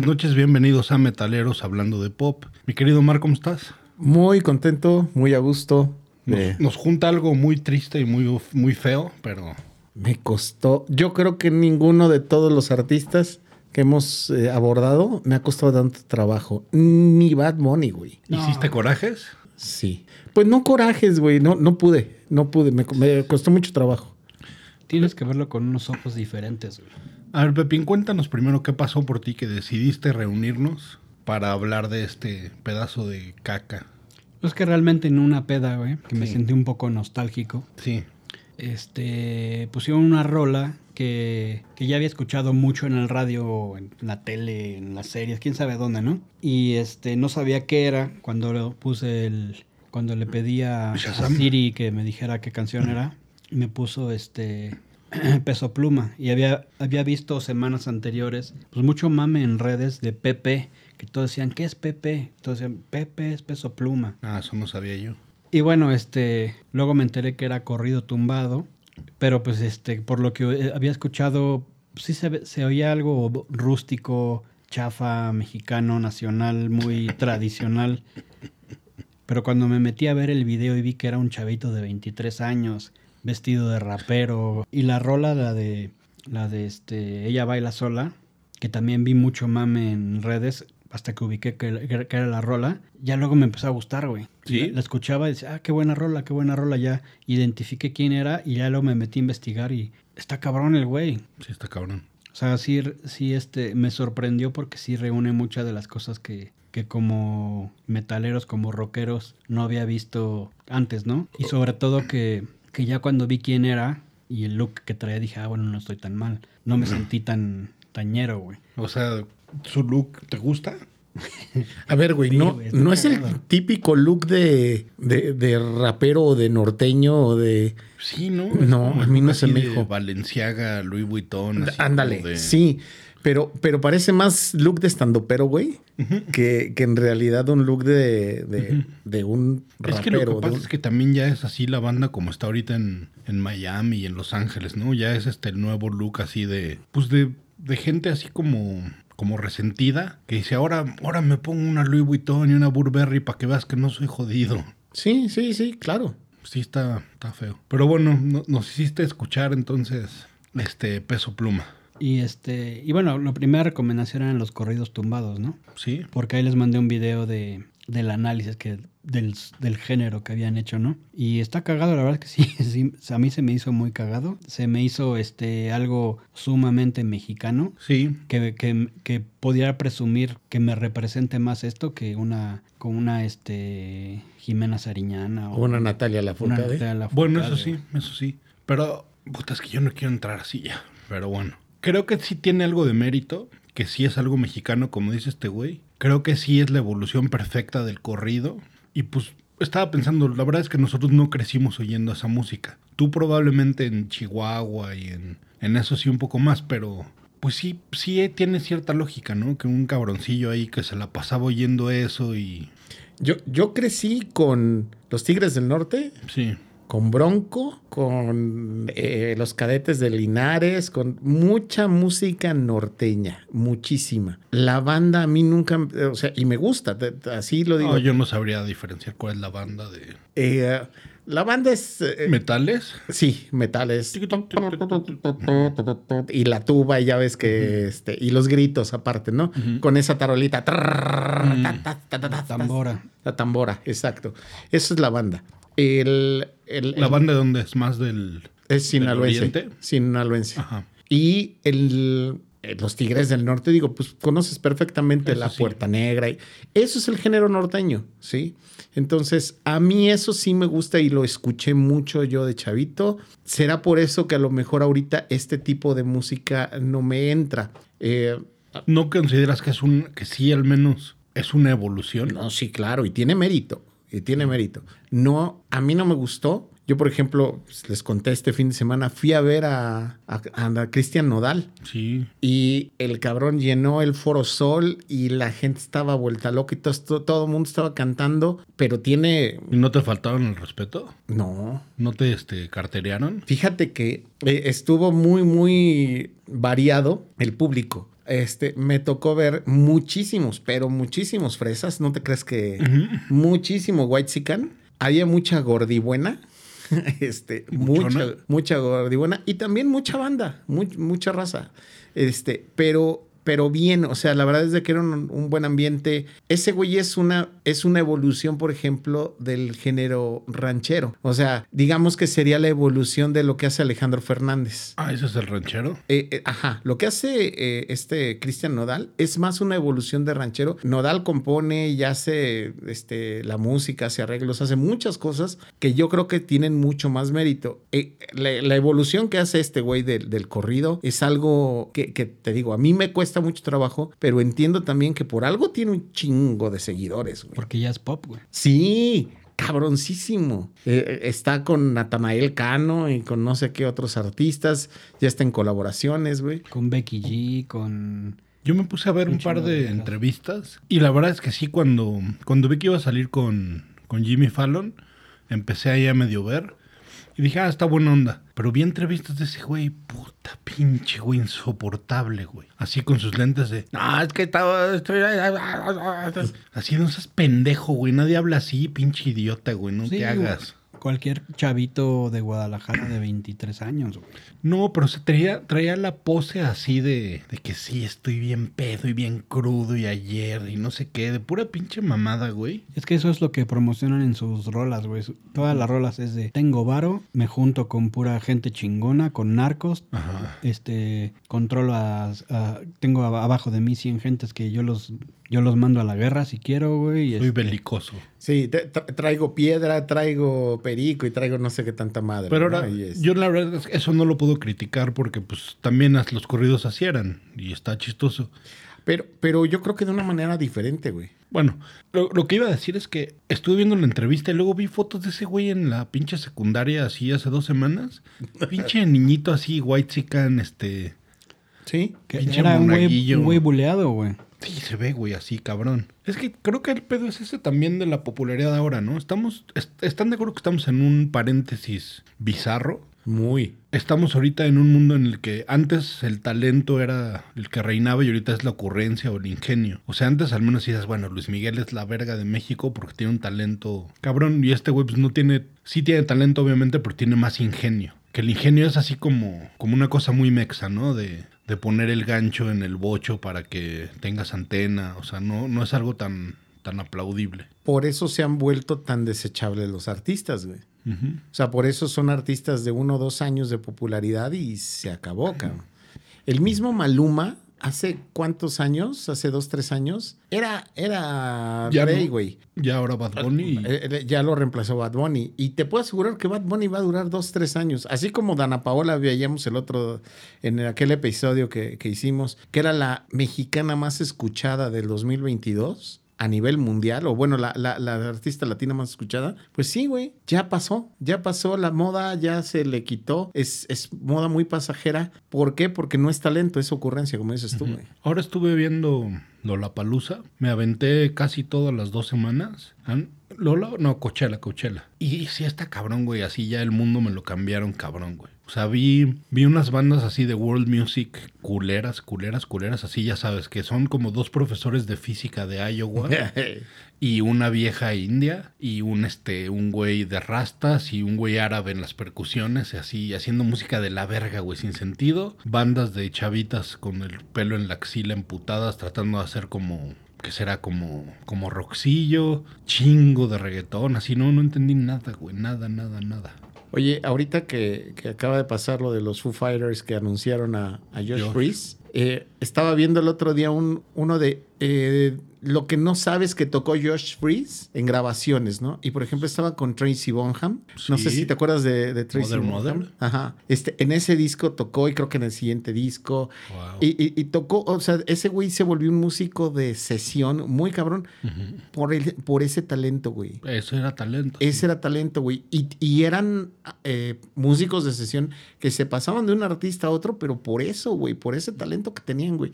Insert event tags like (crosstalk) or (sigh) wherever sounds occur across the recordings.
Buenas noches, bienvenidos a Metaleros hablando de pop. Mi querido Mar, ¿cómo estás? Muy contento, muy a gusto. Nos, Eh, nos junta algo muy triste y muy, muy feo, pero me costó. Yo creo que ninguno de todos los artistas que hemos eh, abordado me ha costado tanto trabajo. Ni Bad Money, güey. ¿hiciste corajes? Sí. Pues no corajes, güey. No, no pude. No pude. Me, me costó mucho trabajo. Tienes que verlo con unos ojos diferentes, güey. A ver, Pepín, cuéntanos primero qué pasó por ti que decidiste reunirnos para hablar de este pedazo de caca. Es que realmente en una peda, güey, que me sentí un poco nostálgico, Sí, este, pusieron una rola que, que ya había escuchado mucho en el radio, en la tele, en las series, quién sabe dónde, ¿no? Y este, no sabía qué era cuando lo puse el, cuando le pedí a. Siri que me dijera qué canción era, me puso este (clears throat) Peso Pluma. Y había, había visto semanas anteriores, pues mucho mame en redes de Pepe, que todos decían, ¿qué es Pepe? Todos decían, Pepe es Peso Pluma. ah, eso no sabía yo. Y bueno, este, luego me enteré que era corrido tumbado, pero pues este, por lo que eh, había escuchado, sí se, se oía algo rústico, chafa, mexicano, nacional, muy (laughs) tradicional. Pero cuando me metí a ver el video y vi que era un chavito de 23 años, vestido de rapero, y la rola, la de, la de este, ella baila sola, que también vi mucho mame en redes, hasta que ubiqué que, que era la rola, ya luego me empezó a gustar, güey. ¿Sí? La, la escuchaba y decía, ah, qué buena rola, qué buena rola, ya identifiqué quién era y ya luego me metí a investigar y está cabrón el güey. Sí, está cabrón. O sea, sí, sí este, me sorprendió porque sí reúne muchas de las cosas que, que como metaleros, como rockeros, no había visto antes, ¿no? Y sobre todo que, que ya cuando vi quién era y el look que traía, dije, ah, bueno, no estoy tan mal. No me sentí (clears throat) tan tañero, güey. O sea, ¿su look te gusta? A ver, güey, (laughs) Sí, no, güey, no es el típico look de, de, de rapero o de norteño o de... Sí, ¿no? No, a mí no se me de dijo. Valenciaga, Louis Vuitton. así Ándale, de- sí. Pero, pero parece más look de estandopero, güey, que, que en realidad un look de, de, de un rapero. Es que lo que pasa un- es que también ya es así la banda como está ahorita en, en Miami y en Los Ángeles, ¿no? Ya es este el nuevo look así de, pues de, de gente así como, como resentida, que dice, ahora, ahora me pongo una Louis Vuitton y una Burberry para que veas que no soy jodido. Sí, sí, sí, claro. Sí, está, está feo. Pero bueno, no- nos hiciste escuchar entonces este peso pluma, Y este, y bueno, la primera recomendación eran los corridos tumbados, ¿no? ¿sí? Porque ahí les mandé un video de, del análisis que, del, del género que habían hecho, ¿no? Y está cagado, la verdad es que sí, (laughs) sí, a mí se me hizo muy cagado. Se me hizo este algo sumamente mexicano. Sí, Que, que, que pudiera presumir que me represente más esto que una, con una este Jimena Sariñana O una Natalia una Lafourcade. Natalia Lafourcade. Bueno, eso sí, eso sí. Pero, puta, es que yo no quiero entrar así ya. Pero bueno. Creo que sí tiene algo de mérito, que sí es algo mexicano, como dice este güey. Creo que sí es la evolución perfecta del corrido. Y pues estaba pensando, la verdad es que nosotros no crecimos oyendo esa música. Tú probablemente en Chihuahua y en, en eso sí un poco más, pero pues sí, sí tiene cierta lógica, ¿no? Que un cabroncillo ahí que se la pasaba oyendo eso y... Yo, yo crecí con los Tigres del Norte, Sí, con Bronco, con eh, los cadetes de Linares, con mucha música norteña, muchísima. La banda a mí nunca, eh, o sea, y me gusta, te- te- así lo digo. no, yo no sabría diferenciar cuál es la banda de... Eh, la banda es... eh, ¿Metales? Sí, metales. Y la tuba, y ya ves que, este, y los gritos aparte, ¿no? Con esa tarolita. Tambora. La tambora, exacto. Esa es la banda. El, el- ¿La banda de dónde es? ¿Más del...? es sinaloense. Ajá. Y el, eh, los Tigres del Norte, digo, pues conoces perfectamente Eso la sí. Puerta Negra. y- eso es el género norteño, ¿sí? Entonces, a mí eso sí me gusta y lo escuché mucho yo de chavito. Será por eso que a lo mejor ahorita este tipo de música no me entra. Eh, ¿No consideras que es un... que sí al menos es una evolución? no, sí, claro, y tiene mérito. Y tiene mérito. No, a mí no me gustó. Yo, por ejemplo, pues, les conté este fin de semana, fui a ver a, a, a Cristian Nodal. Sí. Y el cabrón llenó el Foro Sol y la gente estaba vuelta loca y todo, todo el mundo estaba cantando, pero tiene... ¿Y no te faltaron el respeto? No. ¿No te este, carterearon? Fíjate que eh, estuvo muy, muy variado el público. Este, me tocó ver muchísimos, pero muchísimos fresas. ¿No te crees que muchísimo white sican? Había mucha gordibuena. (laughs) Este, mucha, mucha gordibuena. Y también mucha banda, mucha raza. Este, pero pero bien, o sea, la verdad es de que era un, un, buen ambiente. Ese güey es una, es una evolución, por ejemplo, del género ranchero. O sea, digamos que sería la evolución de lo que hace Alejandro Fernández. Ah, ese es el ranchero. Eh, eh, ajá, lo que hace eh, este Cristian Nodal es más una evolución de ranchero. Nodal compone y hace este, la música, hace arreglos, hace muchas cosas que yo creo que tienen mucho más mérito. La, la, evolución que hace este güey del, del corrido es algo que, que te digo, a mí me cuesta mucho trabajo, pero entiendo también que por algo tiene un chingo de seguidores, güey. Porque ya es pop, güey. Sí, cabroncísimo. Eh, está con Natanael Cano y con no sé qué otros artistas. Ya está en colaboraciones, güey. Con Becky G, con... Yo me puse a ver un, un par de, de entrevistas y la verdad es que sí, cuando, cuando vi que iba a salir con, con Jimmy Fallon, empecé ahí a medio ver y dije, ah, está buena onda. Pero vi entrevistas de ese güey, puta pinche güey, insoportable, güey. Así con sus lentes de, no, es que estaba, estoy... Así no seas pendejo, güey. Nadie habla así, pinche idiota, güey. No sí, te hagas. Cualquier chavito de Guadalajara de 23 años, güey. No, pero se traía, traía la pose así de, de que sí, estoy bien pedo y bien crudo y ayer y no sé qué, de pura pinche mamada, güey. Es que eso es lo que promocionan en sus rolas, güey. Todas las rolas es de tengo varo, me junto con pura gente chingona, con narcos, Ajá. este, controlo a, a, tengo abajo de mí 100 gentes que yo los yo los mando a la guerra si quiero, güey. Soy este, belicoso. Sí, tra traigo piedra, traigo perico y traigo no sé qué tanta madre. Pero ¿no? ahora, es... yo la verdad es que eso no lo puedo criticar porque pues también los corridos así eran y está chistoso. Pero, pero yo creo que de una manera diferente, güey. Bueno, lo, lo, que iba a decir es que estuve viendo la entrevista y luego vi fotos de ese güey en la pinche secundaria así hace dos semanas. (laughs) pinche niñito así, white chican, este... Sí. Que era un güey, un güey buleado, güey. Sí, se ve, güey, así, cabrón. Es que creo que el pedo es ese también de la popularidad ahora, ¿no? Estamos, est ¿Están de acuerdo que estamos en un paréntesis bizarro? Muy. Estamos ahorita en un mundo en el que antes el talento era el que reinaba y ahorita es la ocurrencia o el ingenio. O sea, antes al menos dices, bueno, Luis Miguel es la verga de México porque tiene un talento cabrón y este güey pues no tiene, sí tiene talento obviamente, pero tiene más ingenio. Que el ingenio es así como, como una cosa muy mexa, ¿no? De, de poner el gancho en el bocho para que tengas antena. O sea, no, no es algo tan, tan aplaudible. Por eso se han vuelto tan desechables los artistas, güey. Uh -huh. O sea, por eso son artistas de uno o dos años de popularidad y se acabó, cabrón. El mismo Maluma, hace cuántos años, hace dos, tres años, era, era ya Rey, no, güey. Ya ahora Bad Bunny. Eh, Ya lo reemplazó Bad Bunny. Y te puedo asegurar que Bad Bunny va a durar dos, tres años. Así como Dana Paola veíamos el otro, en aquel episodio que, que hicimos, que era la mexicana más escuchada del 2022 a nivel mundial, o bueno, la, la, la, artista latina más escuchada, pues sí, güey, ya pasó, ya pasó, la moda ya se le quitó, es, es moda muy pasajera. ¿Por qué? Porque no es talento, es ocurrencia, como dices tú, güey. Ahora estuve viendo Lollapalooza, me aventé casi todas las dos semanas. Lola, no, Coachella, Coachella. Y sí está cabrón, güey, así ya el mundo me lo cambiaron cabrón, güey. O sea, vi, vi unas bandas así de world music culeras, culeras, culeras, así ya sabes, que son como dos profesores de física de Iowa (laughs) y una vieja india y un este un güey de rastas y un güey árabe en las percusiones, y así haciendo música de la verga, güey, sin sentido. Bandas de chavitas con el pelo en la axila emputadas tratando de hacer como que será como como roxillo, chingo de reggaetón, así no no entendí nada, güey, nada, nada, nada. Oye, ahorita que, que, acaba de pasar lo de los Foo Fighters que anunciaron a, a Josh, Josh. Priest, eh, estaba viendo el otro día un, uno de eh, lo que no sabes que tocó Josh Freeze en grabaciones, ¿no? Y por ejemplo estaba con Tracy Bonham. No sé si te acuerdas de, de Tracy Mother, Bonham. Mother. Ajá. Este, en ese disco tocó y creo que en el siguiente disco. Wow. Y, y- y tocó, o sea, ese güey se volvió un músico de sesión muy cabrón por, el, por ese talento, güey. Eso era talento. Ese era talento, güey. Y, y eran eh, músicos de sesión que se pasaban de un artista a otro, pero por eso, güey, por ese talento que tenían, güey.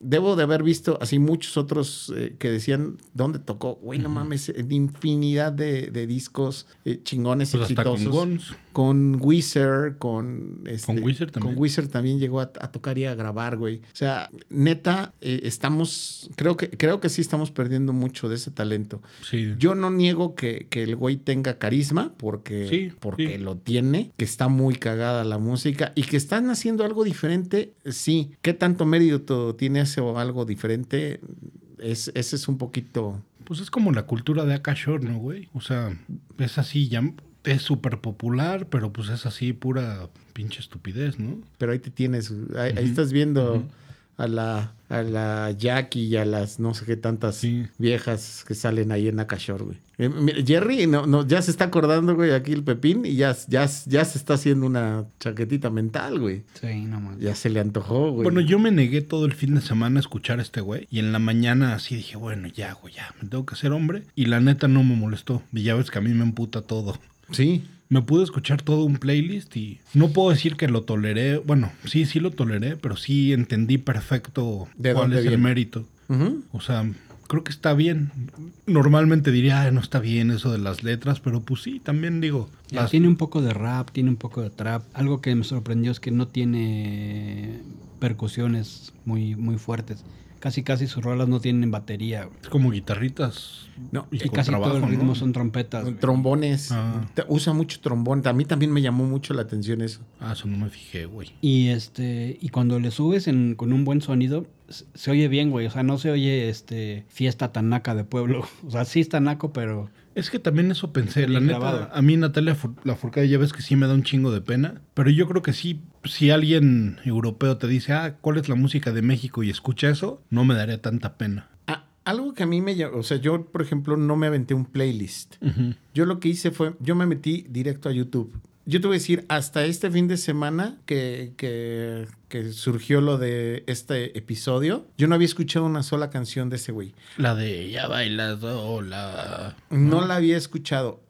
Debo de haber visto así muchos otros eh, que decían dónde tocó. Güey, no mames, infinidad de, de discos eh, chingones Pues exitosos. con. Con Weezer, con... este, Con Weezer también. Con Weezer también llegó a, a tocar y a grabar, güey. O sea, neta, eh, estamos... Creo que, creo que sí estamos perdiendo mucho de ese talento. Sí. Yo no niego que, que el güey tenga carisma, porque, Sí, porque sí. lo tiene, que está muy cagada la música y que están haciendo algo diferente, sí. ¿Qué tanto mérito tiene o algo diferente? Es, ese es un poquito... Pues es como la cultura de Akashore, ¿no, güey? O sea, es así, ya es súper popular, pero pues es así pura pinche estupidez, ¿no? Pero ahí te tienes, ahí, ahí estás viendo a la a la Jackie y a las no sé qué tantas Sí. viejas que salen ahí en Akashore, güey. Eh, Jerry no, no, ya se está acordando, güey, aquí el Pepín y ya, ya, ya se está haciendo una chaquetita mental, güey. Sí, no más. Ya se le antojó, güey. Bueno, yo me negué todo el fin de semana a escuchar a este güey. Y en la mañana así dije, bueno, ya, güey, ya, me tengo que hacer hombre. Y la neta no me molestó. Y ya ves que a mí me emputa todo. Sí. Me pude escuchar todo un playlist y no puedo decir que lo toleré. Bueno, sí, sí lo toleré, pero sí entendí perfecto ¿De cuál es el mérito. O sea, creo que está bien. Normalmente diría, "Ay, no está bien eso de las letras, pero pues sí, también digo. Ya, las- Tiene un poco de rap, tiene un poco de trap. Algo que me sorprendió es que no tiene percusiones muy, muy fuertes. Casi casi sus rolas no tienen batería. güey. Es como guitarritas. No, y Y casi todo trabajo, el ritmo ¿no? son trompetas. güey. Trombones. Ah. Te- Usa mucho trombón. A mí también me llamó mucho la atención eso. Ah, eso no me fijé, güey. Y este, y cuando le subes en- con un buen sonido, se, se oye bien, güey. O sea, no se oye este fiesta tan naca de pueblo. (laughs) O sea, sí está naco, pero Es que también eso pensé. La neta, a mí Natalia Fur- Lafourcade ya ves que sí me da un chingo de pena. Pero yo creo que sí, si alguien europeo te dice, ah, ¿cuál es la música de México? Y escucha eso, no me daría tanta pena. Ah, algo que a mí me o sea, yo, por ejemplo, no me aventé un playlist. Yo lo que hice fue, yo me metí directo a YouTube. Yo te voy a decir, hasta este fin de semana que, que, que surgió lo de este episodio, yo no había escuchado una sola canción de ese güey. La de ya bailas, hola. No la había escuchado.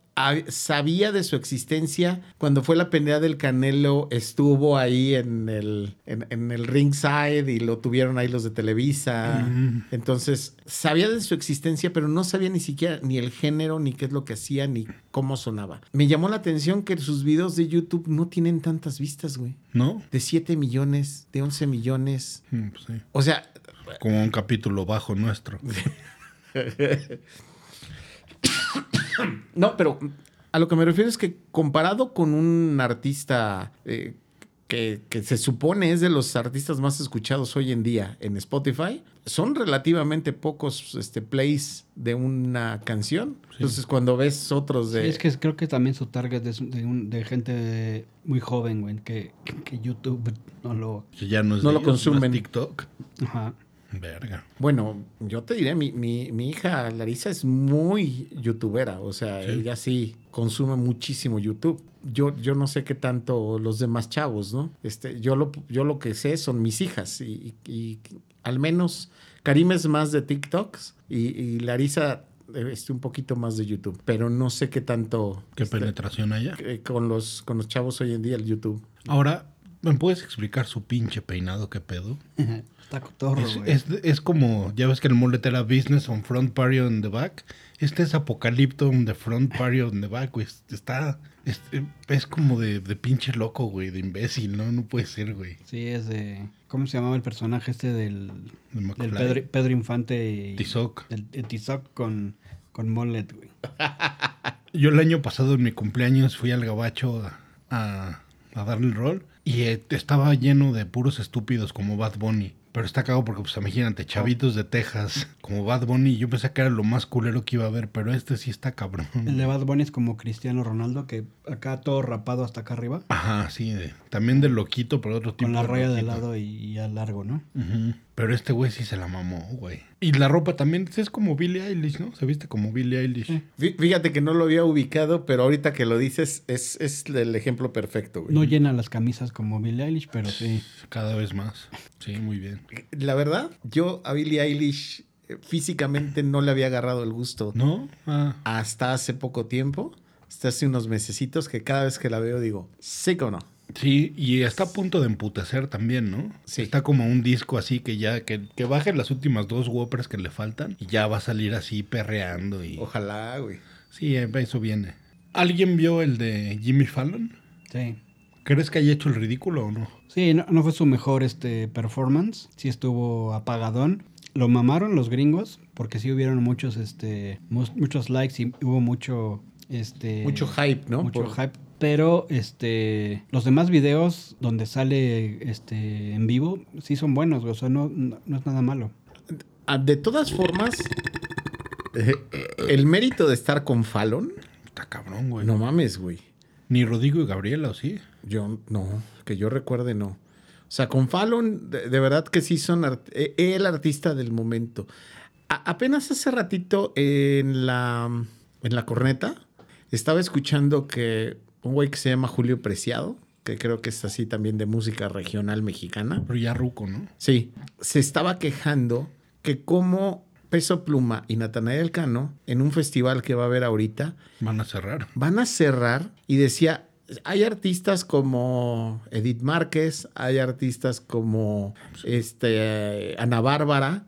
Sabía de su existencia cuando fue la pelea del Canelo, estuvo ahí en el, en, en el ringside y lo tuvieron ahí los de Televisa. Mm. Entonces, sabía de su existencia, pero no sabía ni siquiera ni el género, ni qué es lo que hacía, ni cómo sonaba. Me llamó la atención que sus videos de YouTube no tienen tantas vistas, güey. ¿No? De 7 millones, de 11 millones. Mm, pues sí. O sea, Como un capítulo bajo nuestro. (laughs) (laughs) No, pero a lo que me refiero es que comparado con un artista eh, que, que se supone es de los artistas más escuchados hoy en día en Spotify, son relativamente pocos este, plays de una canción. Entonces, cuando ves otros de... Sí, es que creo que también su target es de, un- de gente muy joven, güey, que, que YouTube no lo... Que ya no es No de lo ellos, consumen. TikTok. Ajá. Verga. Bueno, yo te diré, mi, mi- mi hija Larisa es muy youtubera, o sea, Sí. ella sí consume muchísimo YouTube. Yo, yo no sé qué tanto los demás chavos, ¿no? Este, yo, lo, yo lo que sé son mis hijas y, y- y al menos Karim es más de TikToks y, y Larisa eh, este, un poquito más de YouTube, pero no sé qué tanto Qué este, penetración haya. eh, con, los, con los chavos hoy en día el YouTube. Ahora, ¿me puedes explicar su pinche peinado? ¿Qué pedo? Está cotorro, Es, güey. es, es como, ya ves que el mullet era business on front party on the back. Este es apocalipto on the front party on the back, güey. Está, es, es como de, de pinche loco, güey, de imbécil, ¿no? No puede ser, güey. Sí, es de... ¿Cómo se llamaba el personaje este del, De del. Pedro, Pedro Infante? Y, Tizoc. El, el Tizoc con, con mullet, güey. (laughs) Yo el año pasado en mi cumpleaños fui al gabacho a, a, a darle el rol Y eh, estaba lleno de puros estúpidos como Bad Bunny. Pero está cagado porque, pues, imagínate, chavitos de Texas (laughs) como Bad Bunny. Yo pensé que era lo más culero que iba a haber, pero este sí está cabrón. El de Bad Bunny es como Cristiano Ronaldo, que acá todo rapado hasta acá arriba. Ajá, sí, de- también de loquito, pero otro tipo Con la de raya de lado y, y a largo, ¿no? Ujú. Pero este güey sí se la mamó, güey. Y la ropa también es como Billie Eilish, ¿no? Se viste como Billie Eilish. Fíjate que no lo había ubicado, pero ahorita que lo dices es, es el ejemplo perfecto, güey. No llena las camisas como Billie Eilish, pero sí. Cada vez más. Sí, muy bien. La verdad, yo a Billie Eilish eh, físicamente no le había agarrado el gusto ¿No? Ah, hasta hace poco tiempo, hasta hace unos mesecitos que cada vez que la veo digo, sí o no. Sí, y está a punto de emputecer también, ¿no? Sí. Está como un disco así que ya, que, que baje las últimas dos Whoppers que le faltan y ya va a salir así perreando y... Ojalá, güey. Sí, eh, eso viene. ¿Alguien vio el de Jimmy Fallon? Sí. ¿Crees que haya hecho el ridículo o no? Sí, no, no fue su mejor este performance. Sí estuvo apagadón. Lo mamaron los gringos, porque sí hubieron muchos, este, mu- muchos likes y hubo mucho, este... Mucho hype, ¿no? Mucho Por- hype. Pero este los demás videos donde sale este en vivo sí son buenos, güey, o sea, no, no, no es nada malo. Ah, De todas formas, el mérito de estar con Fallon, Está cabrón, güey. no mames, güey. Ni Rodrigo y Gabriela, ¿o sí? Yo no, que yo recuerde no. O sea, con Fallon, de, de verdad que sí son art- eh, el artista del momento. A- apenas hace ratito en la, en la corneta estaba escuchando que un güey que se llama Julio Preciado, que creo que es así también de música regional mexicana, Pero ya ruco, ¿no? sí, se estaba quejando que como Peso Pluma y Natanael Cano en un festival que va a haber ahorita Van a cerrar. van a cerrar y decía, hay artistas como Edith Márquez, hay artistas como este, Ana Bárbara,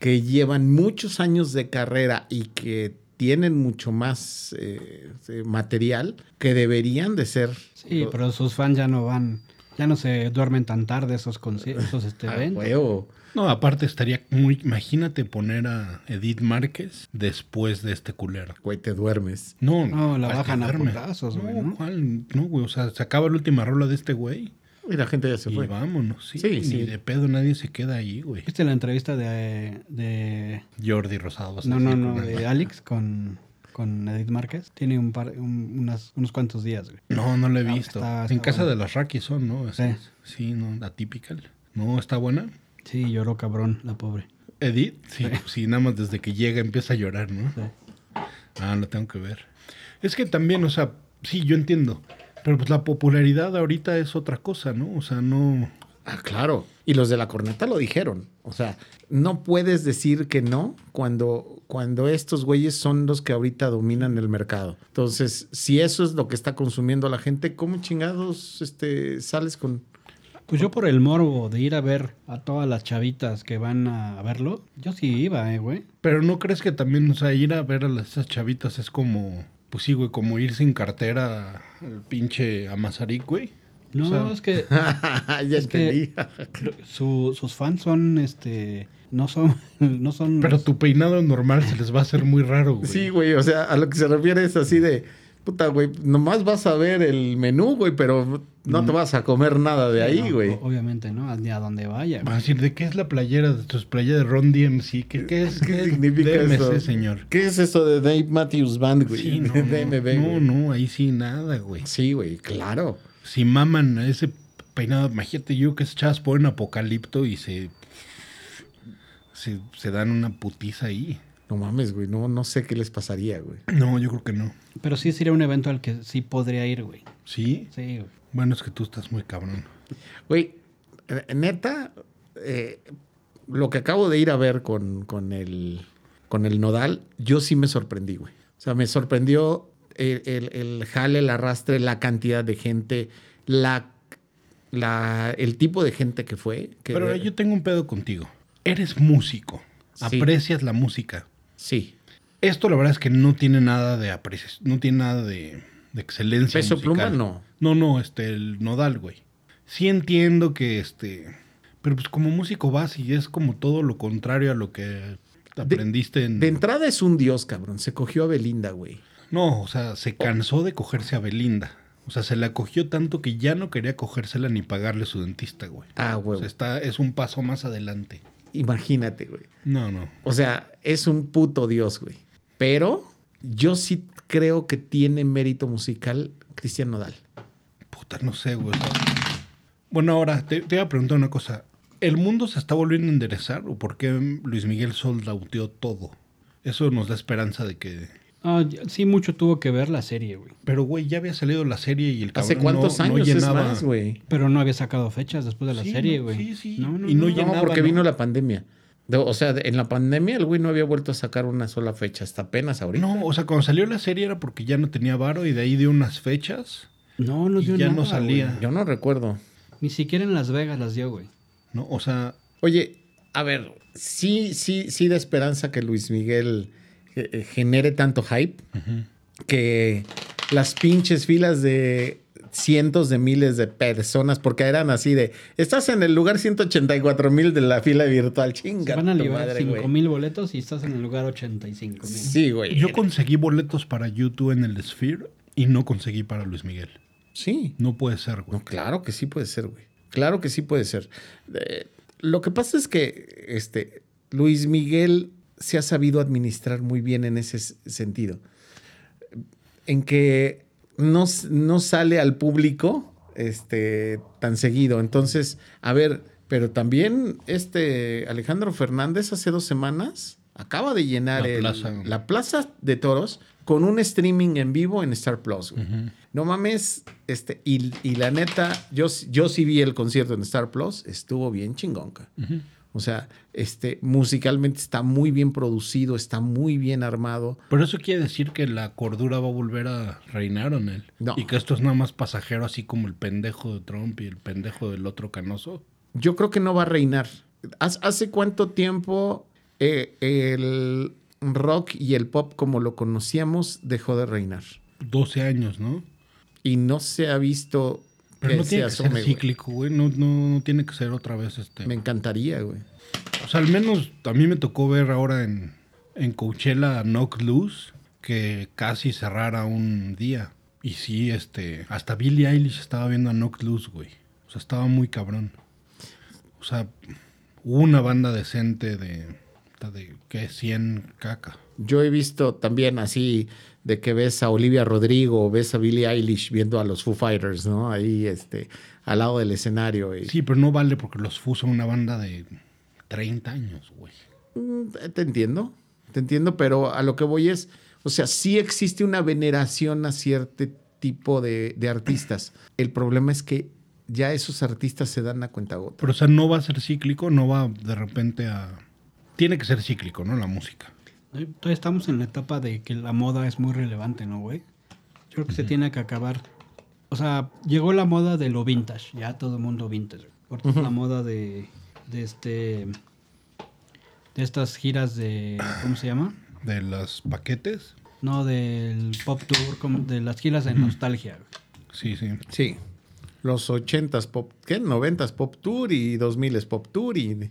que llevan muchos años de carrera y que tienen mucho más eh, eh, material que deberían de ser. Sí, pero sus fans ya no van, ya no se duermen tan tarde esos conciertos, (laughs) esos este, Ah, eventos. huevo. No, aparte estaría muy... Imagínate poner a Edith Márquez después de este culero. Güey, te duermes. No, No, la ¿cuál bajan a putazos, güey, No, ¿no? ¿cuál? No, güey, o sea, se acaba la última rola de este güey Y la gente ya se y fue. vámonos. Sí, Sí, ni de pedo nadie se queda ahí, güey. ¿Viste la entrevista de, de Jordi Rosado. no, no, no, de el- (laughs) Alex con, con Edith Márquez? Tiene un par, un- unas- unos cuantos días, güey. No, no la he Ah, visto. está- en casa buena. de las Rakis son, ¿no? Sí. Sí, no, atípica. No, está buena. Sí, lloró cabrón, la pobre. Edith, sí, sí, nada más desde que llega empieza a llorar, ¿no? Sí. Ah, lo tengo que ver. Es que también, o sea, sí, yo entiendo. Pero pues la popularidad ahorita es otra cosa, ¿no? O sea, no. Ah, claro. Y los de la corneta lo dijeron. O sea, no puedes decir que no cuando, cuando estos güeyes son los que ahorita dominan el mercado. Entonces, si eso es lo que está consumiendo la gente, ¿cómo chingados este, sales con... Pues yo por el morbo de ir a ver a todas las chavitas que van a verlo, yo sí iba, eh, güey. Pero no crees que también, o sea, ir a ver a las- esas chavitas es como. Pues sí, güey, como ir sin cartera al pinche a Mazarik, güey. No, O sea, es que (laughs) ya Es que- su- sus fans son, este, no son, (laughs) no son... Pero tu peinado normal se les va a hacer muy raro, güey. Sí, güey, o sea, a lo que se refiere es así de, puta, güey, nomás vas a ver el menú, güey, pero no te vas a comer nada de ahí, No, güey. Obviamente, ¿no? Ni a donde vaya. Va a decir, ¿de qué es la playera? De tus playeras de Ron DMC. ¿Qué, qué es? ¿Qué es significa DMC, eso? señor? ¿Qué es eso de Dave Matthews Band, güey? Sí, (laughs) no, DMB, no, güey. no, ahí sí nada, güey. Sí, güey, claro. Si maman a ese peinado, imagínate yo que esas chavas ponen apocalipto y se, se, se dan una putiza ahí. No mames, güey, no, no sé qué les pasaría, güey. No, yo creo que no. Pero sí sería un evento al que sí podría ir, güey. ¿Sí? Sí, güey. Bueno, es que tú estás muy cabrón. Güey, neta, eh, lo que acabo de ir a ver con, con, el, con el nodal, yo sí me sorprendí, güey. O sea, me sorprendió el, el- el jale, el arrastre, la cantidad de gente, la, la, el tipo de gente que fue. que- Pero yo tengo un pedo contigo. Eres músico. Sí. Aprecias la música. Sí. Esto la verdad es que no tiene nada de apreciación, no tiene nada de, de excelencia. Peso musical. Pluma, no. No, no, este, el nodal, güey. Sí entiendo que este. Pero pues como músico vas y es como todo lo contrario a lo que aprendiste en. De entrada es un dios, cabrón. Se cogió a Belinda, güey. No, o sea, se cansó de cogerse a Belinda. O sea, se la cogió tanto que ya no quería cogérsela ni pagarle su dentista, güey. Ah, O huevo. sea, está, es un paso más adelante. Imagínate, güey. No, no. O sea, es un puto dios, güey. Pero yo sí creo que tiene mérito musical Cristian Nodal. Puta, no sé, güey. Bueno, ahora te, te iba a preguntar una cosa. ¿El mundo se está volviendo a enderezar o por qué Luis Miguel soldauteó todo? Eso nos da esperanza de que... Ah, sí, mucho tuvo que ver la serie, güey. Pero, güey, ya había salido la serie y el cabrón ¿Hace cuántos no, no años es llenaba... más, güey? Pero no había sacado fechas después de la Sí, serie, no, güey. sí, sí. No, no, Y no no. llenaba, No, porque ¿no? vino la pandemia. De- O sea, en la pandemia el güey no había vuelto a sacar una sola fecha, hasta apenas ahorita. No, o sea, cuando salió la serie era porque ya no tenía varo y de ahí dio unas fechas, No, no Y dio ya no nada, salía. güey. Yo no recuerdo. Ni siquiera en Las Vegas las dio, güey. ¿no? O sea, Oye, a ver, sí, sí, sí da esperanza que Luis Miguel eh, eh, genere tanto hype que las pinches filas de cientos de miles de personas, porque eran así de, estás en el lugar 184 mil de la fila virtual, chinga. Van a tu liberar madre, 5 güey. mil boletos y estás en el lugar 85 mil. Sí, güey. yo conseguí boletos para YouTube en el Sphere y no conseguí para Luis Miguel. Sí. No puede ser, güey. No, claro que sí puede ser, güey. Claro que sí puede ser. Eh, lo que pasa es que este, Luis Miguel se ha sabido administrar muy bien en ese sentido. En que no, no sale al público este, tan seguido. Entonces, a ver, pero también este Alejandro Fernández hace dos semanas acaba de llenar La el- plaza. la plaza de toros con un streaming en vivo en Star Plus. güey. No mames, este, y, y la neta, yo, yo sí vi el concierto en Star Plus, estuvo bien chingonca. O sea, este, musicalmente está muy bien producido, está muy bien armado. Pero eso quiere decir que la cordura va a volver a reinar en él. No. Y que esto es nada más pasajero, así como el pendejo de Trump y el pendejo del otro canoso. Yo creo que no va a reinar. ¿Haz- ¿Hace cuánto tiempo eh, el rock y el pop como lo conocíamos dejó de reinar? 12 años, ¿no? Y no se ha visto Pero que no se tiene que ser asome, cíclico, güey. No, no, no tiene que ser otra vez este. Me encantaría, güey. O sea, al menos a mí me tocó ver ahora en, en Coachella a Knock Loose que casi cerrara un día. Y sí, este, hasta Billie Eilish estaba viendo a Knock Loose, güey. O sea, estaba muy cabrón. O sea, una banda decente de, de ¿qué? 100 caca. Yo he visto también así de que ves a Olivia Rodrigo o ves a Billie Eilish viendo a los Foo Fighters, ¿no? Ahí, este, al lado del escenario. y- Sí, pero no vale porque los Foo son una banda de 30 años, güey. Mm, Te entiendo, te entiendo, pero a lo que voy es, o sea, sí existe una veneración a cierto tipo de, de artistas. El problema es que ya esos artistas se dan a cuenta gota. Pero, o sea, no va a ser cíclico, no va de repente a... Tiene que ser cíclico, ¿no? La música. Todavía estamos en la etapa de que la moda es muy relevante, ¿no, güey? Yo creo que se tiene que acabar. O sea, llegó la moda de lo vintage, ya todo el mundo vintage. Ahorita es la moda de, de este de estas giras de ¿cómo se llama? De los paquetes. No, del pop tour, como de las giras de nostalgia. güey. Sí, sí. Sí. Los 80s pop, ¿qué? 90s pop tour y 2000s pop tour y,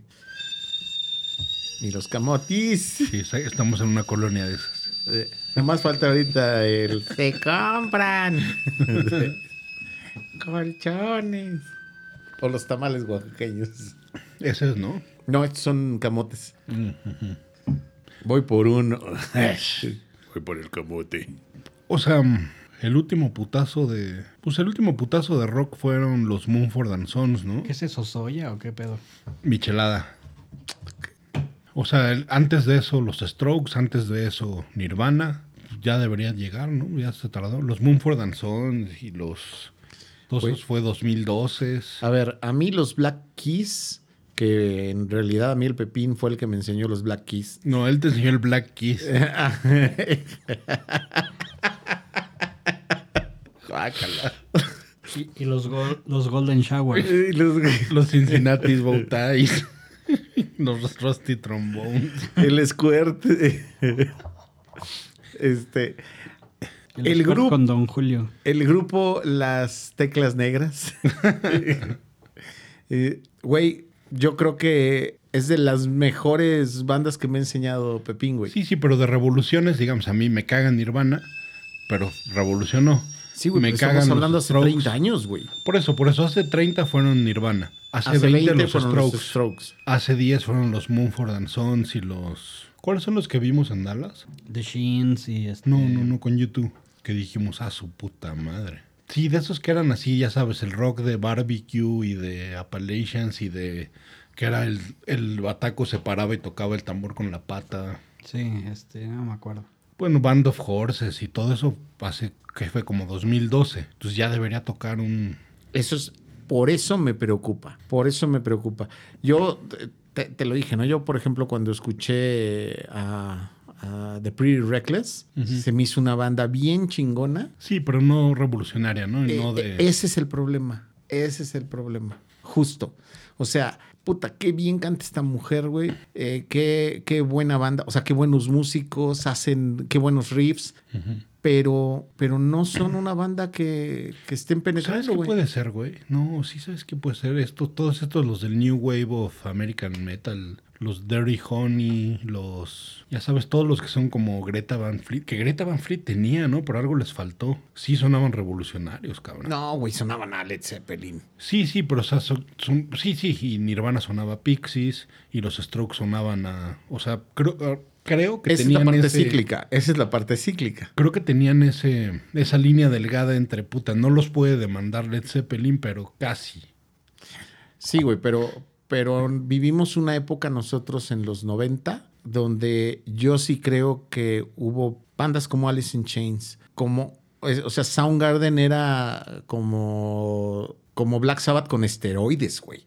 y los camotis. Sí, estamos en una colonia de esas. Eh, Nomás falta ahorita el se compran (laughs) colchones o los tamales oaxaqueños. Ese es, ¿no? No, estos son camotes. Voy por uno. Voy por el camote. O sea, el último putazo de... Pues el último putazo de rock fueron los Moonford and Sons, ¿no? ¿Qué es eso, soya o qué pedo? Michelada. O sea, el- antes de eso los Strokes, antes de eso Nirvana, ya debería llegar, ¿no? Ya se tardó. Los Moonford and Sons y los... Esos fue 2012. A ver, a mí los Black Keys, que en realidad a mí el Pepín fue el que me enseñó los Black Keys. No, él te enseñó el Black Kiss. (laughs) Guácala. Y, y los, gol- los Golden Shower. (laughs) Y los- Los Cincinnati Bow Ties. (laughs) los Rusty Trombones. el Squirt. Este. el grupo- Con Don Julio. El grupo Las Teclas Negras. (laughs) Eh, Güey, yo creo que es de las mejores bandas que me ha enseñado Pepín, güey. Sí, sí, pero de revoluciones, digamos, a mí me caga Nirvana, pero revolucionó. Sí, güey, me pero cagan estamos los hablando hace Strokes. 30 años, güey. Por eso, por eso hace 30 fueron Nirvana. Hace, Hace 20, 20 los fueron Strokes. los Strokes. Hace 10 fueron los Mumford and Sons y los... ¿Cuáles son los que vimos en Dallas? The Sheens y este. No, no, no, con YouTube. Que dijimos, a su puta madre. Sí, de esos que eran así, ya sabes, el rock de barbecue y de Appalachians y de... Que era el, el bataco se paraba y tocaba el tambor con la pata. Sí, este, no me acuerdo. Bueno, Band of Horses y todo eso hace que fue como 2012. Entonces ya debería tocar un... Eso es, por eso me preocupa, por eso me preocupa. Yo te, te lo dije, ¿no? Yo, por ejemplo, cuando escuché a, a The Pretty Reckless, se me hizo una banda bien chingona. Sí, pero no revolucionaria, ¿no? Eh, no de... Ese es el problema, ese es el problema, justo. O sea, puta, qué bien canta esta mujer, güey. Eh, qué, qué buena banda, o sea, qué buenos músicos, hacen, qué buenos riffs. Pero, pero no son una banda que, que estén ¿Sabes penetrando, qué güey. puede ser, güey? No, sí sabes qué puede ser. Esto, todos estos, los del New Wave of American Metal, los Dirty Honey, los... Ya sabes, todos los que son como Greta Van Fleet. Que Greta Van Fleet tenía, ¿no? Pero algo les faltó. Sí sonaban revolucionarios, cabrón. No, güey, sonaban a Led Zeppelin. Sí, sí, pero o sea, son, son- sí, sí, y Nirvana sonaba a Pixies y los Strokes sonaban a... O sea, creo, ah, creo que Esa es la tenían parte ese... cíclica. Esa es la parte cíclica. Creo que tenían ese, esa línea delgada entre puta. No los puede demandar Led Zeppelin, pero casi. Sí, güey, pero, pero vivimos una época nosotros en los 90 donde yo sí creo que hubo bandas como Alice in Chains, como, o sea, Soundgarden era como, como Black Sabbath con esteroides, güey.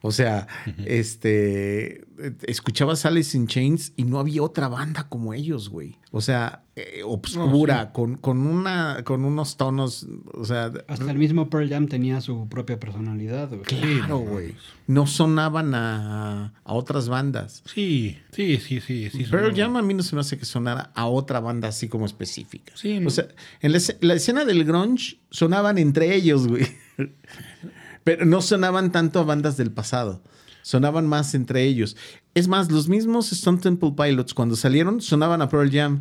O sea, este, escuchabas Alice in Chains y no había otra banda como ellos, güey. O sea, eh, obscura, con, con, una, con unos tonos, o sea, Hasta el mismo Pearl Jam tenía su propia personalidad, güey. Claro, güey. No sonaban a, a otras bandas. Sí, sí, sí, sí. sí Pearl. Jam a mí no se me hace que sonara a otra banda así como específica. Sí. O sea, en la escena del grunge sonaban entre ellos, güey. Pero no sonaban tanto a bandas del pasado. Sonaban más entre ellos. Es más, los mismos Stone Temple Pilots cuando salieron sonaban a Pearl Jam.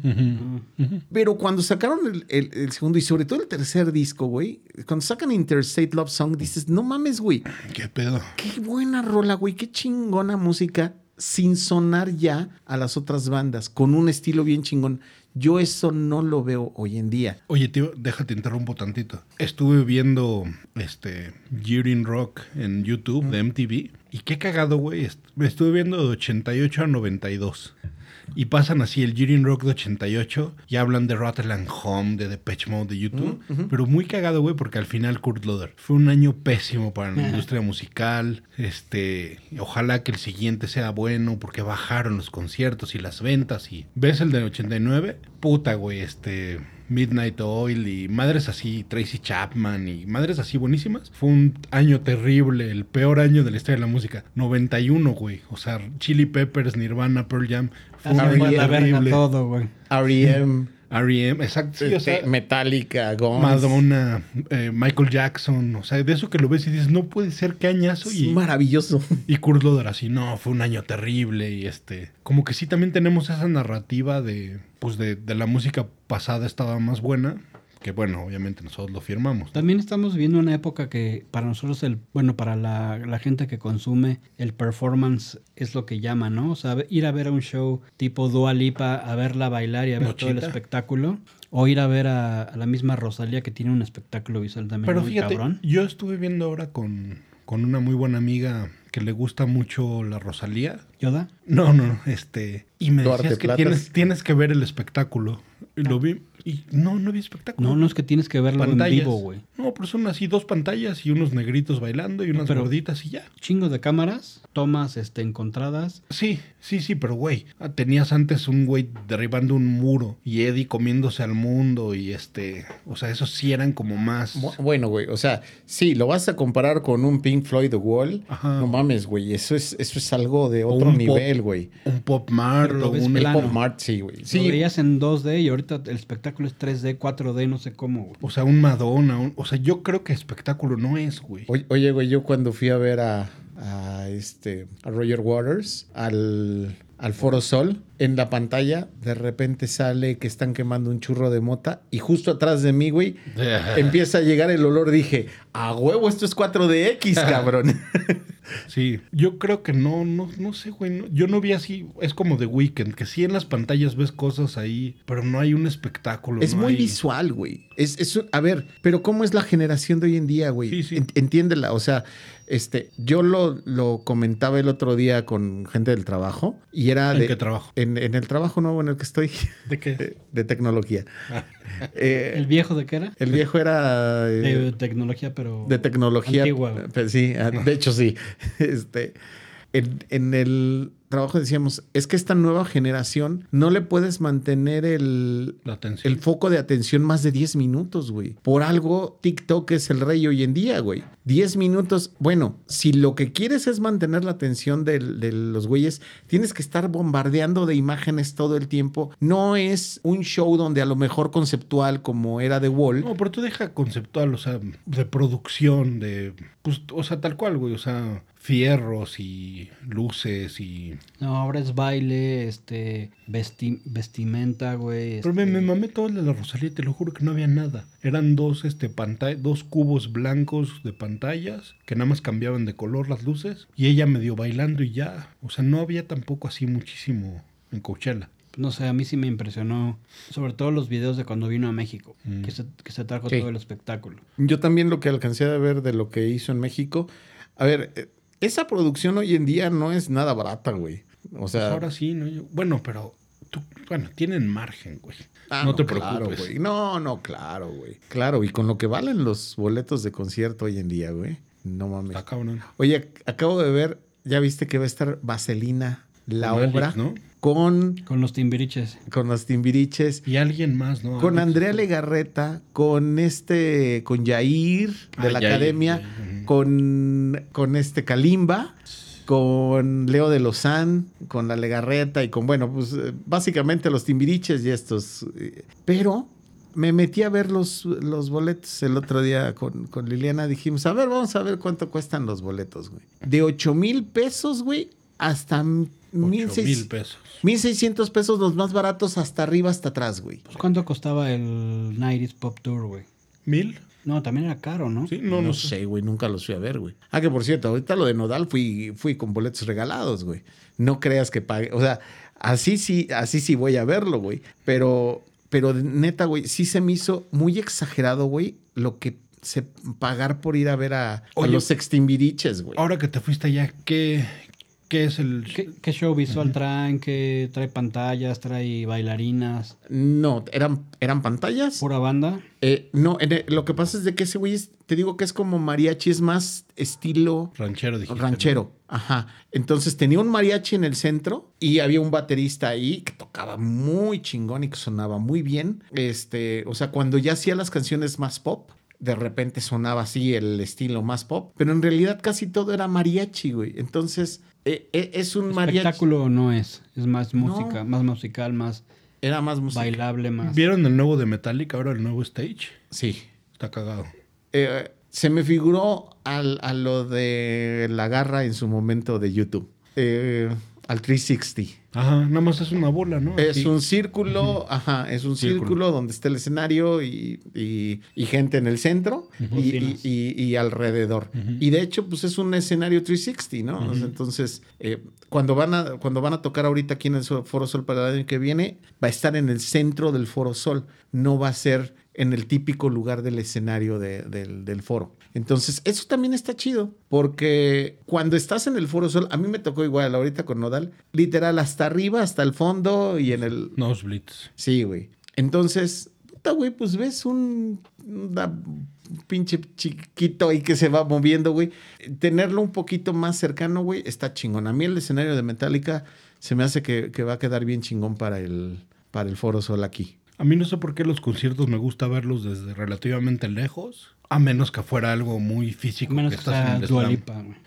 Pero cuando sacaron el, el- el segundo y sobre todo el tercer disco, güey, cuando sacan Interstate Love Song, dices, no mames, güey, ¿Qué pedo? Qué buena rola, güey. Qué chingona música sin sonar ya a las otras bandas, con un estilo bien chingón. Yo eso no lo veo hoy en día. Oye, tío, déjate interrumpo tantito. Estuve viendo este Year Rock en YouTube de MTV. Y qué cagado, güey. Me estuve viendo de 88 a 92. Y pasan así el Year Rock de 88 y hablan de Rotterdam Home, de Depeche Mode, de YouTube. Pero muy cagado, güey, porque al final Kurt Loder fue un año pésimo para la industria musical. Este, ojalá que el siguiente sea bueno porque bajaron los conciertos y las ventas. Y ves el de 89, puta, güey, este Midnight Oil y madres así, Tracy Chapman y madres así buenísimas. Fue un año terrible, el peor año de la historia de la música. 91, güey. O sea, Chili Peppers, Nirvana, Pearl Jam. Fue un Hasta año fue a la verga todo, güey. R.E.M., R.E.M., exacto. sí, o sea, Metallica, Guns. Madonna, eh, Michael Jackson, o sea, de eso que lo ves y dices, no puede ser qué añazo. Es Y, maravilloso. y Kurt Loder así, no, fue un año terrible y este, como que sí también tenemos esa narrativa de, pues de, de la música pasada estaba más buena, que bueno, obviamente nosotros lo firmamos. También estamos viviendo una época que para nosotros, el bueno, para la, la gente que consume, el performance es lo que llama, ¿no? O sea, ir a ver a un show tipo Dua Lipa, a verla bailar y a ver todo el espectáculo, o ir a ver a, a la misma Rosalía que tiene un espectáculo visual también Pero muy fíjate, cabrón. yo estuve viendo ahora con, con una muy buena amiga que le gusta mucho la Rosalía. ¿Yoda? No, no, este. Y me Duarte decías que tienes, tienes que ver el espectáculo. Y lo vi. Y no, no vi espectáculo. No, no es que tienes que verlo en vivo, güey. No, pero son así dos pantallas y unos negritos bailando y unas gorditas y ya. Chingo de cámaras, tomas este, encontradas. Sí, sí, sí, pero güey, tenías antes un güey derribando un muro y Eddie comiéndose al mundo y este, o sea, esos sí eran como más... Bu- Bueno, güey, o sea, sí, lo vas a comparar con un Pink Floyd The Wall. Ajá. No mames, güey, eso es, eso es algo de otro un nivel, güey. Un pop mart lo o un... El plano. Pop Mart, sí, güey. Lo Sí, veías en 2D y ahorita el espectáculo es 3D, 4D, no sé cómo, güey. O sea, un Madonna, un- o sea, yo creo que espectáculo no es, güey. Oye, güey, yo cuando fui a ver a, a este a Roger Waters al, al Foro Sol, en la pantalla de repente sale que están quemando un churro de mota y justo atrás de mí, güey, (laughs) empieza a llegar el olor. Dije, a huevo, esto es 4DX, (laughs) cabrón. Sí, yo creo que no, no, no sé, güey. no- yo no vi así, es como The Weeknd, que sí en las pantallas ves cosas ahí, pero no hay un espectáculo. Es no muy hay- visual, güey. Es, es a ver, pero ¿cómo es la generación de hoy en día, güey? Sí, sí. En- entiéndela. O sea, este, yo lo, lo comentaba el otro día con gente del trabajo y era ¿En de. qué trabajo? En, en el trabajo nuevo en el que estoy, (laughs) ¿De qué? de, de tecnología. Ah. Eh, ¿El viejo de qué era? el viejo era. eh, De tecnología, pero... de tecnología. Antigua. Pues sí, ah, (laughs) de hecho sí. (laughs) Este, en, en el trabajo decíamos, es que esta nueva generación no le puedes mantener el, el foco de atención más de 10 minutos, güey. Por algo, TikTok es el rey hoy en día, güey. 10 minutos. Bueno, si lo que quieres es mantener la atención de, los güeyes, tienes que estar bombardeando de imágenes todo el tiempo. No es un show donde a lo mejor conceptual como era The Wall. No, pero tú deja conceptual, o sea, de producción, de. Pues, o sea, tal cual, güey. O sea, fierros y luces y. No, ahora es baile, este, vesti- vestimenta, güey. Pero me, este- me mamé todo el de la Rosalía, te lo juro que no había nada. Eran dos, este, pantalla, dos cubos blancos de pantallas que nada más cambiaban de color las luces y ella medio bailando y ya. O sea, no había tampoco así muchísimo en Coachella. No sé, a mí sí me impresionó. Sobre todo los videos de cuando vino a México. Mm. Que, se, que se trajo Sí. todo el espectáculo. Yo también lo que alcancé a ver de lo que hizo en México. A ver, eh, esa producción hoy en día no es nada barata, güey. O Pues sea, ahora sí, ¿no? Yo- bueno, pero. tú- bueno, tienen margen, güey. Ah, no, te claro, preocupes. güey. No, no, claro, güey. Claro, y con lo que valen los boletos de concierto hoy en día, güey. No mames. Está cabrón. Oye, ac- acabo de ver, ya viste que va a estar Vaselina, la obra, ¿no? con, Con los timbiriches. con los Timbiriches, Y alguien más, ¿no? con Alex. Andrea Legarreta, con este, con Yair de Ah, la Yair, academia, Yair, con, con este Kalimba, con Leo de Lozán, con la Legarreta y con, bueno, pues eh, básicamente los Timbiriches y estos. Pero me metí a ver los, los boletos el otro día con, con Liliana. Dijimos, a ver, vamos a ver cuánto cuestan los boletos, güey. De 8 mil pesos, güey, hasta mil mil pesos. 1600 pesos los más baratos hasta arriba, hasta atrás, güey. Pues, ¿Cuánto costaba el 90s Pop Tour, güey? ¿Mil? No, también era caro, ¿no? Sí, no, No, no, sé, güey, nunca los fui a ver, güey. Ah, que por cierto, ahorita lo de Nodal fui, fui con boletos regalados, güey. No creas que pague, o sea, así sí, así sí voy a verlo, güey. Pero, pero neta, güey, sí se me hizo muy exagerado, güey, lo que se pagar por ir a ver a, los sextimbiriches, güey. Ahora que te fuiste allá, ¿qué, qué es el...? ¿Qué, qué show visual traen? ¿Qué trae pantallas? ¿Trae bailarinas? No, eran, eran pantallas. ¿Pura banda? Eh, no, en el- lo que pasa es de que ese güey, es- te digo que es como mariachi, es más estilo Ranchero, dijiste. ranchero. Ajá. Entonces tenía un mariachi en el centro y había un baterista ahí que tocaba muy chingón y que sonaba muy bien. Este, o sea, cuando ya hacía las canciones más pop, de repente sonaba así el estilo más pop, pero en realidad casi todo era mariachi, güey. Entonces, eh, eh, es un mariachi. Espectáculo no es. Es más No. música, más musical, más Era más música. bailable, más. ¿Vieron el nuevo de Metallica, ahora el nuevo stage? Sí. Está cagado. Eh, se me figuró al- a lo de la garra en su momento de YouTube. Eh, al 360. Ajá, nada más es una bola, ¿no? Es un círculo, ajá, es un círculo, Círculo. donde está el escenario y, y- y gente en el centro y, y- alrededor. Y de hecho, pues es un escenario 360, ¿no? O sea, entonces, eh, cuando, van a, cuando van a tocar ahorita aquí en el Foro Sol para el año que viene, va a estar en el centro del Foro Sol, no va a ser en el típico lugar del escenario de- del, del foro. Entonces, eso también está chido, porque cuando estás en el Foro Sol, a mí me tocó igual ahorita con Nodal, literal, hasta arriba, hasta el fondo y en el... Nosebleeds. Sí, güey. Entonces, puta, güey, pues ves un una pinche chiquito ahí que se va moviendo, güey. Tenerlo un poquito más cercano, güey, está chingón. A mí el escenario de Metallica se me hace que, que va a quedar bien chingón para el, para el Foro Sol aquí. A mí no sé por qué los conciertos me gusta verlos desde relativamente lejos, a menos que fuera algo muy físico. A menos que que en sea el Dua slam. Lipa, güey.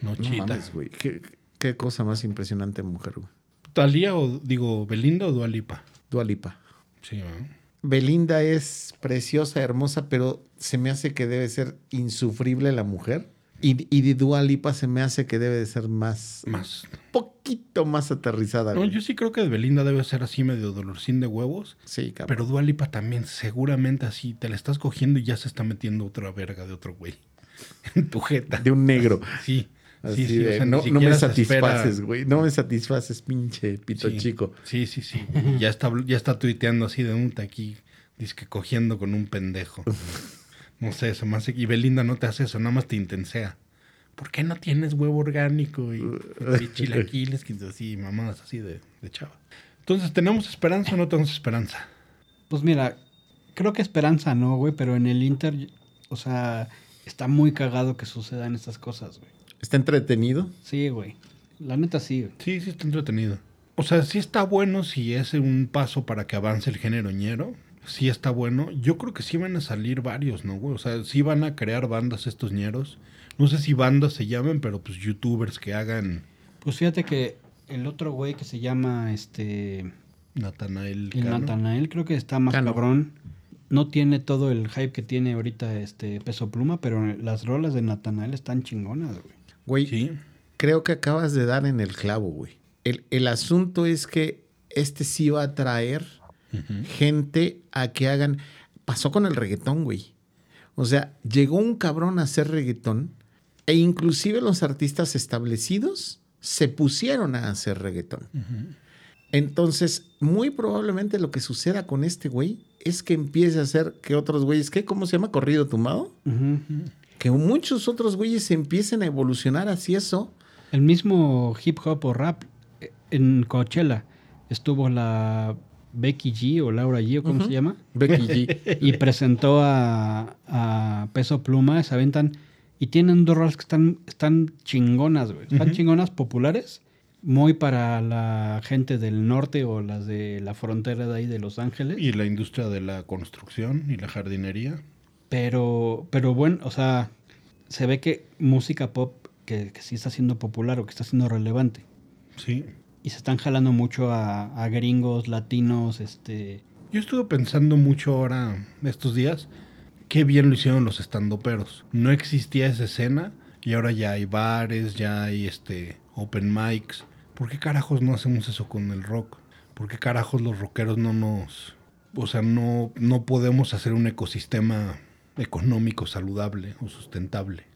No, No chita. mames, güey. ¿Qué, qué cosa más impresionante, mujer, güey. ¿Talía o, digo, Belinda o Dualipa? Dua Lipa. Sí, ¿no? Belinda es preciosa, hermosa, pero se me hace que debe ser insufrible la mujer. Y, y de Dua Lipa se me hace que debe de ser más, Más. poquito más aterrizada. No, güey. yo sí creo que de Belinda debe ser así medio dolorcín de huevos. Sí, cabrón. Pero Dua Lipa también seguramente así te la estás cogiendo y ya se está metiendo otra verga de otro güey. (laughs) En tu jeta. de un negro. (laughs) Sí. Así sí, sí, o de, sea, ni no, no me satisfaces, güey. No me satisfaces, pinche pito Sí. chico. Sí, sí, sí. Ya está, ya está tuiteando así de un aquí. Dice que cogiendo con un pendejo. (laughs) No sé, se me hace. Y Belinda no te hace eso, nada más te intensea. ¿Por qué no tienes huevo orgánico y, (laughs) y chilaquiles? Que así, mamadas así de, de chava. Entonces, ¿tenemos esperanza o no tenemos esperanza? Pues mira, creo que esperanza no, güey, pero en el Inter, o sea, está muy cagado que sucedan estas cosas, güey. ¿Está entretenido? Sí, güey. La neta sí, güey. Sí, sí está entretenido. O sea, sí está bueno si es un paso para que avance el género ñero. Sí está bueno. Yo creo que sí van a salir varios, ¿no, güey? O sea, sí van a crear bandas estos ñeros. No sé si bandas se llamen, pero pues youtubers que hagan Pues fíjate que el otro güey que se llama este Natanael. el Cano. Natanael creo que está más Cano. cabrón. No tiene todo el hype que tiene ahorita este Peso Pluma, pero las rolas de Natanael están chingonas, güey. Güey, Sí. creo que acabas de dar en el clavo, güey. El, el asunto es que este sí va a traer Gente a que hagan... Pasó con el reggaetón, güey. O sea, llegó un cabrón a hacer reggaetón e inclusive los artistas establecidos se pusieron a hacer reggaetón. Entonces, muy probablemente lo que suceda con este güey es que empiece a hacer que otros güeyes, ¿qué? ¿Cómo se llama? Corrido tumbado. Que muchos otros güeyes empiecen a evolucionar hacia eso. El mismo hip hop o rap eh, en Coachella estuvo la Becky G o Laura G o cómo se llama Becky G. y presentó a, a Peso Pluma, se aventan y tienen dos rolas que están, están chingonas, güey. Están chingonas populares, muy para la gente del norte o las de la frontera de ahí de Los Ángeles. Y la industria de la construcción y la jardinería. Pero, pero bueno, o sea, se ve que música pop que, que sí está siendo popular o que está siendo relevante. Sí. Y se están jalando mucho a, gringos, latinos, este... Yo estuve pensando mucho ahora, estos días, qué bien lo hicieron los estandoperos. No existía esa escena y ahora ya hay bares, ya hay este open mics. ¿Por qué carajos no hacemos eso con el rock? ¿Por qué carajos los rockeros no nos... O sea, no, no podemos hacer un ecosistema económico saludable o sustentable?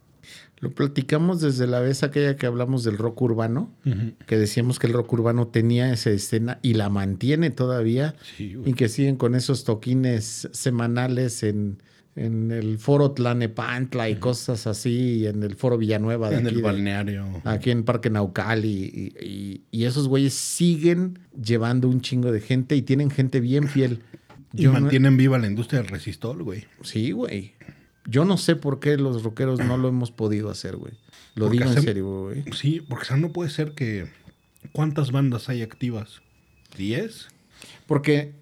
Lo platicamos desde la vez aquella que hablamos del rock urbano, que decíamos que el rock urbano tenía esa escena y la mantiene todavía, Sí, y que siguen con esos toquines semanales en, en el foro Tlanepantla y cosas así, y en el foro Villanueva de en aquí el de- balneario. aquí en Parque Naucal y, y- esos güeyes siguen llevando un chingo de gente y tienen gente bien fiel. Y no- mantienen viva la industria del resistol, güey. Sí, güey. Yo no sé por qué los rockeros no lo hemos podido hacer, güey. Lo Porque digo en serio, güey. Sí, porque o sea, no puede ser que... ¿Cuántas bandas hay activas? ¿Diez? Porque,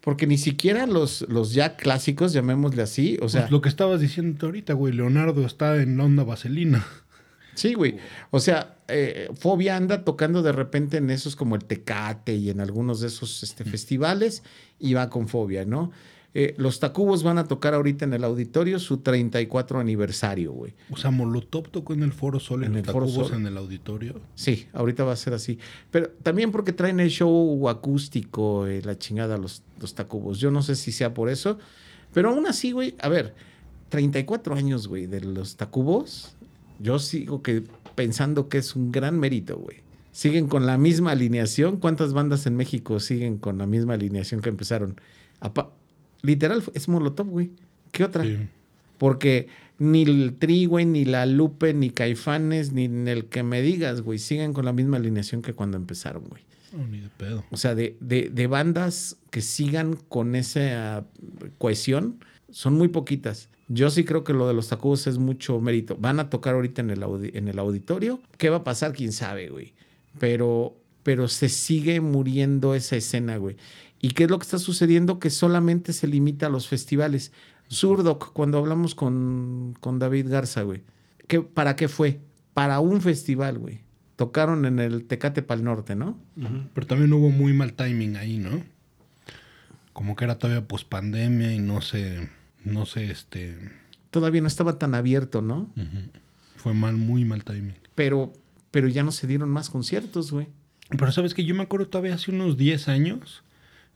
porque ni siquiera los, los ya clásicos, llamémosle así, o sea, Pues lo que estabas diciendo ahorita, güey. Leonardo está en la onda vaselina. sí, güey. O sea, eh, Fobia anda tocando de repente en esos como el Tecate y en algunos de esos este, festivales y va con Fobia, ¿no? Eh, los Tacubos van a tocar ahorita en el auditorio su 34 aniversario, güey. O sea, Molotov tocó en el Foro Sol, en, En el Foro Tacubos, Sol. en el auditorio. Sí, ahorita va a ser así. Pero también porque traen el show acústico, eh, la chingada, los, los tacubos. Yo no sé si sea por eso. Pero aún así, güey, a ver, 34 años, güey, de los tacubos. Yo sigo que pensando que es un gran mérito, güey. Siguen con la misma alineación. ¿Cuántas bandas en México siguen con la misma alineación que empezaron? Literal, es Molotov, güey. ¿Qué otra? Sí. Porque ni el Tri, güey, ni la Lupe, ni Caifanes, ni el que me digas, güey, siguen con la misma alineación que cuando empezaron, güey. No, ni de pedo. O sea, de, de- de bandas que sigan con esa cohesión, son muy poquitas. Yo sí creo que lo de los Tacubos es mucho mérito. Van a tocar ahorita en el, audi- en el auditorio. ¿Qué va a pasar? Quién sabe, güey. Pero, pero se sigue muriendo esa escena, güey. ¿Y qué es lo que está sucediendo? Que solamente se limita a los festivales. Surdoc, cuando hablamos con, con David Garza, güey. ¿qué, ¿Para qué fue? Para un festival, güey. Tocaron en el Tecate Pal Norte, ¿no? Pero también hubo muy mal timing ahí, ¿no? Como que era todavía pospandemia y no sé, no sé, este... Todavía no estaba tan abierto, ¿no? Fue mal, muy mal timing. Pero, pero ya no se dieron más conciertos, güey. Pero sabes que yo me acuerdo todavía hace unos 10 años,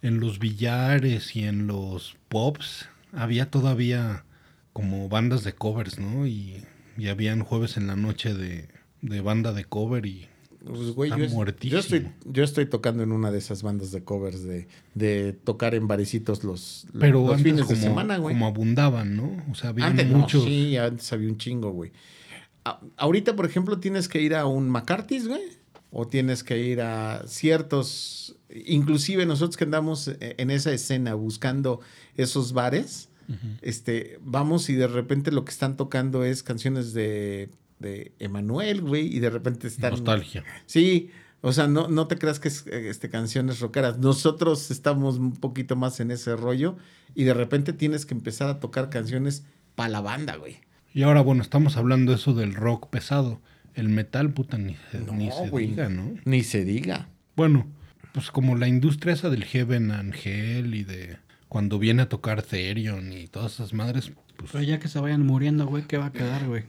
en los billares y en los pops, había todavía como bandas de covers, ¿no? Y, y habían jueves en la noche de, de banda de cover y Pues, güey, yo, es- muertísimo. yo estoy, yo estoy tocando en una de esas bandas de covers de, de tocar en barecitos los, pero los fines como, de semana, güey. como abundaban, ¿no? O sea, había Antes no, muchos. sí, antes había un chingo, güey. A- ahorita, por ejemplo, tienes que ir a un McCarthy's, güey. O tienes que ir a ciertos. Inclusive nosotros que andamos eh, en esa escena buscando esos bares, este, vamos y de repente lo que están tocando es canciones de, de Emanuel, güey, y de repente están. Nostalgia. Sí, o sea, no, no te creas que es este, canciones rockeras. Nosotros estamos un poquito más en ese rollo y de repente tienes que empezar a tocar canciones para la banda, güey. Y ahora, bueno, estamos hablando eso del rock pesado. El metal, puta, ni se, No, ni se diga, ¿no? Ni se diga. Bueno, pues como la industria esa del Heaven Angel y de cuando viene a tocar Therion y todas esas madres, pues Pero ya que se vayan muriendo, güey, ¿qué va a quedar, güey?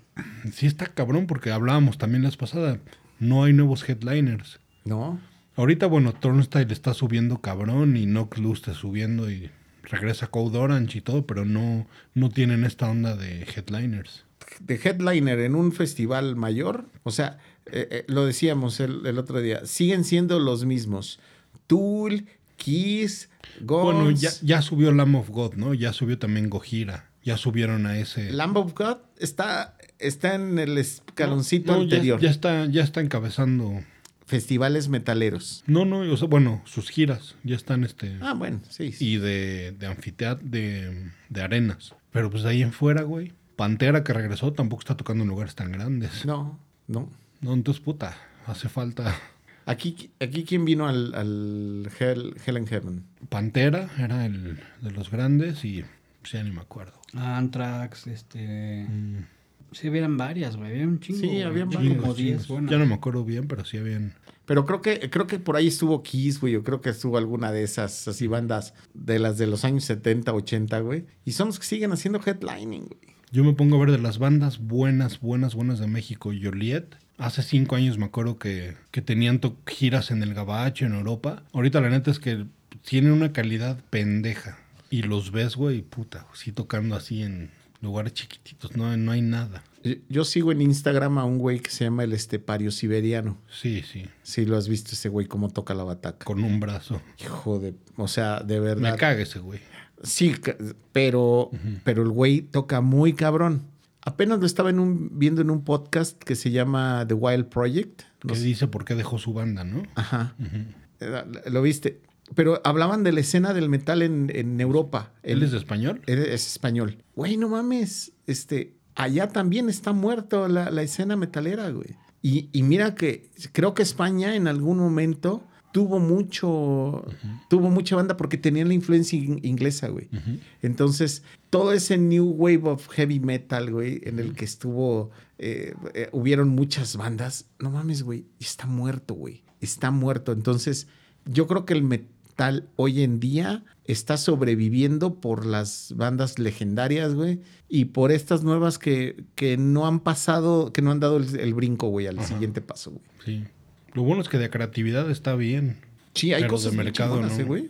sí está cabrón porque hablábamos también la vez pasada, no hay nuevos headliners. ¿No? Ahorita, bueno, Turnstile está subiendo cabrón y Knock Loose está subiendo y regresa Code Orange y todo, pero no, no tienen esta onda de headliners. De headliner en un festival mayor, o sea, eh, eh, lo decíamos el, el otro día, siguen siendo los mismos. Tool, Kiss, Guns, Bueno, ya, ya subió Lamb of God, ¿no? Ya subió también Gojira. Ya subieron a ese. Lamb of God está, está en el escaloncito No, anterior. Ya, está, ya está encabezando. Festivales metaleros. No, no, o sea, bueno, sus giras ya están este. Ah, bueno, sí. sí. Y de, de anfiteatro, de, de arenas. Pero pues de ahí en fuera, güey. Pantera que regresó tampoco está tocando en lugares tan grandes. No, no. No, entonces, puta, hace falta. Aquí, aquí ¿quién vino al, al Hell, Hell and Heaven? Pantera era el de los grandes y pues, ya ni me acuerdo. Anthrax, este... Sí, habían varias, güey. Había un chingo. Sí, güey. habían Como varias. Chingos, 10, chingos. bueno. Ya no me acuerdo bien, pero sí habían. Pero creo que, creo que por ahí estuvo Kiss, güey. Yo creo que estuvo alguna de esas así bandas de las de los años 70, 80, güey. Y son los que siguen haciendo headlining, güey. Yo me pongo a ver de las bandas buenas, buenas, buenas de México. Joliet. Hace cinco años me acuerdo que, que tenían giras en el Gabacho, en Europa. Ahorita la neta es que tienen una calidad pendeja. Y los ves, güey, puta, sí tocando así en lugares chiquititos. No, no hay nada. Yo, sigo en Instagram a un güey que se llama el Estepario Siberiano. Sí, sí. Si lo has visto ese güey cómo toca la bataca. Con un brazo. Hijo de... O sea, de verdad. Me caga ese güey. Sí, pero, pero el güey toca muy cabrón. Apenas lo estaba en un, viendo en un podcast que se llama The Wild Project. Que dice por qué dejó su banda, ¿no? Ajá. Eh, Lo viste. Pero hablaban de la escena del metal en, en Europa. ¿Él es de español? él es español. Güey, no mames. Este, allá también está muerto la, la escena metalera, güey. Y, y mira que creo que España en algún momento tuvo mucho, tuvo mucha banda porque tenían la influencia in- inglesa, güey. Entonces, todo ese new wave of heavy metal, güey, en el que estuvo, eh, eh, hubieron muchas bandas. No mames, güey, está muerto, güey. Está muerto. Entonces, yo creo que el metal hoy en día está sobreviviendo por las bandas legendarias, güey, y por estas nuevas que, que no han pasado, que no han dado el, el brinco, güey, al siguiente paso, güey. Sí. Lo bueno es que de creatividad está bien. Sí, hay Pero cosas de mercado, ¿no? ¿eh, güey.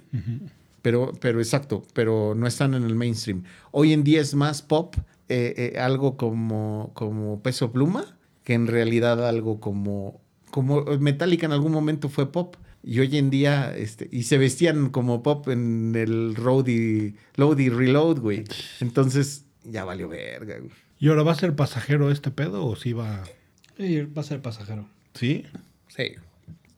Pero, pero exacto, pero no están en el mainstream. Hoy en día es más pop, eh, eh, algo como, como peso pluma, que en realidad algo como, como Metallica en algún momento fue pop. Y hoy en día, este, y se vestían como pop en el Roadie, Load y Reload, güey. Entonces, ya valió verga, güey. ¿Y ahora va a ser pasajero este pedo o sí va...? Sí, va a ser pasajero. ¿Sí? Sí.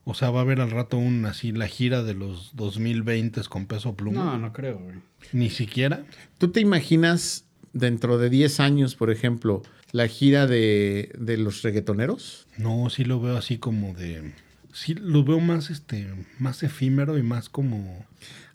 O sea, va a haber al rato un así la gira de los 2020 con peso pluma. No, no creo, güey. Ni siquiera. ¿Tú te imaginas dentro de 10 años, por ejemplo, la gira de, de los reggaetoneros? No, sí lo veo así como de. Sí lo veo más este, más efímero y más como.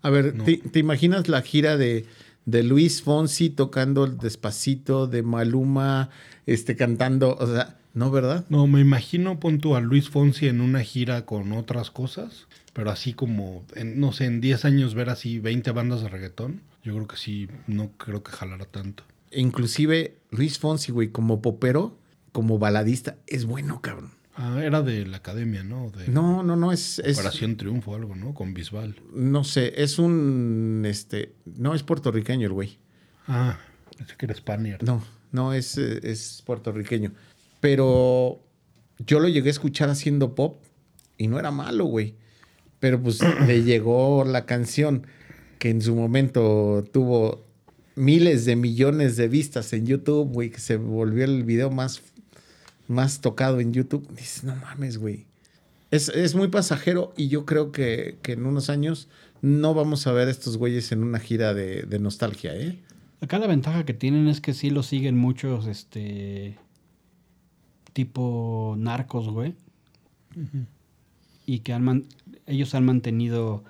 A ver, No. ¿te, te imaginas la gira de, de Luis Fonsi tocando el despacito, de Maluma este, cantando? O sea, ¿no, verdad? No, me imagino pon tú a Luis Fonsi en una gira con otras cosas, pero así como, en, no sé, en 10 años ver así 20 bandas de reggaetón, yo creo que sí, no creo que jalara tanto. E inclusive Luis Fonsi, güey, como popero, como baladista, es bueno, cabrón. Ah, era de la academia, ¿no? De No, no, no, es... es Operación Triunfo o algo, ¿no? Con Bisbal. no sé, es un... este No, es puertorriqueño el güey. Ah, pensé que era Spaniard. No, no, es, eh, es puertorriqueño. Pero yo lo llegué a escuchar haciendo pop y no era malo, güey. Pero pues (clears throat) le llegó la canción que en su momento tuvo miles de millones de vistas en YouTube, güey, que se volvió el video más, más tocado en YouTube. Dices, no mames, güey. Es, es muy pasajero y yo creo que, que en unos años no vamos a ver a estos güeyes en una gira de, de nostalgia, ¿eh? Acá la ventaja que tienen es que sí lo siguen muchos, este. Tipo narcos, güey. Y que han man- ellos han mantenido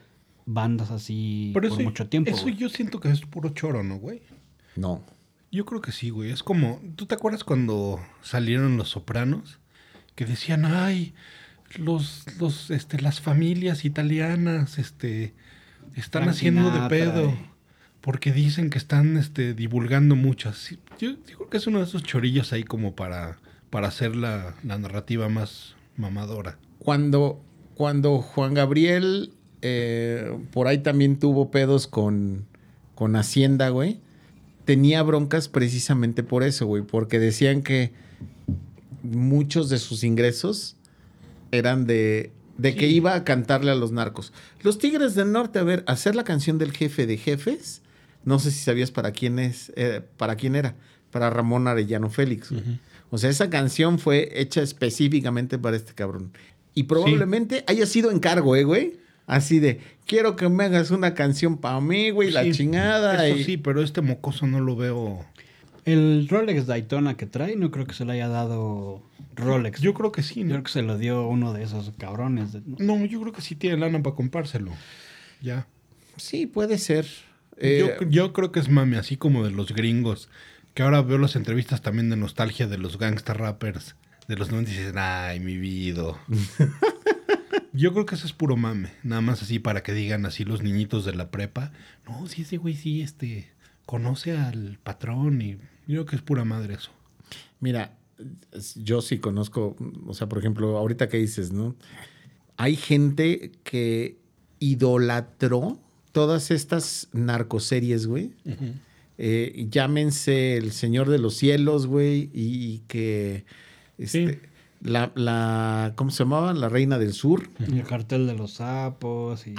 bandas así Pero por eso, mucho tiempo. eso güey. yo siento que es puro choro, ¿no, güey? No. Yo creo que sí, güey. Es como, ¿tú te acuerdas cuando salieron los sopranos? Que decían, ay, los, los, este, las familias italianas, este, están Frank haciendo de pedo. eh. Porque dicen que están, este, divulgando muchas. Yo creo que es uno de esos chorillos ahí como para, para hacer la, la narrativa más mamadora. Cuando, cuando Juan Gabriel eh, por ahí también tuvo pedos con, con Hacienda, güey, tenía broncas precisamente por eso, güey, porque decían que muchos de sus ingresos eran de, de que iba a cantarle a los narcos. Los Tigres del Norte, a ver, hacer la canción del jefe de jefes, no sé si sabías para quién es, eh, para quién era, para Ramón Arellano Félix. güey. O sea, esa canción fue hecha específicamente para este cabrón. Y probablemente haya sido encargo, ¿eh, güey? Así de, quiero que me hagas una canción para mí, güey, la chingada. Eso y- sí, pero este mocoso no lo veo. El Rolex Daytona que trae, no creo que se lo haya dado Rolex. Yo creo que sí, Yo ¿no? creo que se lo dio uno de esos cabrones. de- No, yo creo que sí tiene lana para comprárselo. Ya. Sí, puede ser. Eh, yo, yo creo que es mame, así como de los gringos. Que ahora veo las entrevistas también de nostalgia de los gangsta rappers de los 90 y dicen, ay, mi vida. (laughs) yo creo que eso es puro mame. Nada más así para que digan así los niñitos de la prepa. No, sí, ese güey sí, este, conoce al patrón y yo creo que es pura madre eso. Mira, yo sí conozco, o sea, por ejemplo, ahorita que dices, ¿no? Hay gente que idolatró todas estas narcoseries, güey. Eh, llámense El Señor de los Cielos, güey, y, que este, Sí. la, la, ¿cómo se llamaba? La Reina del Sur. El cartel de los sapos y...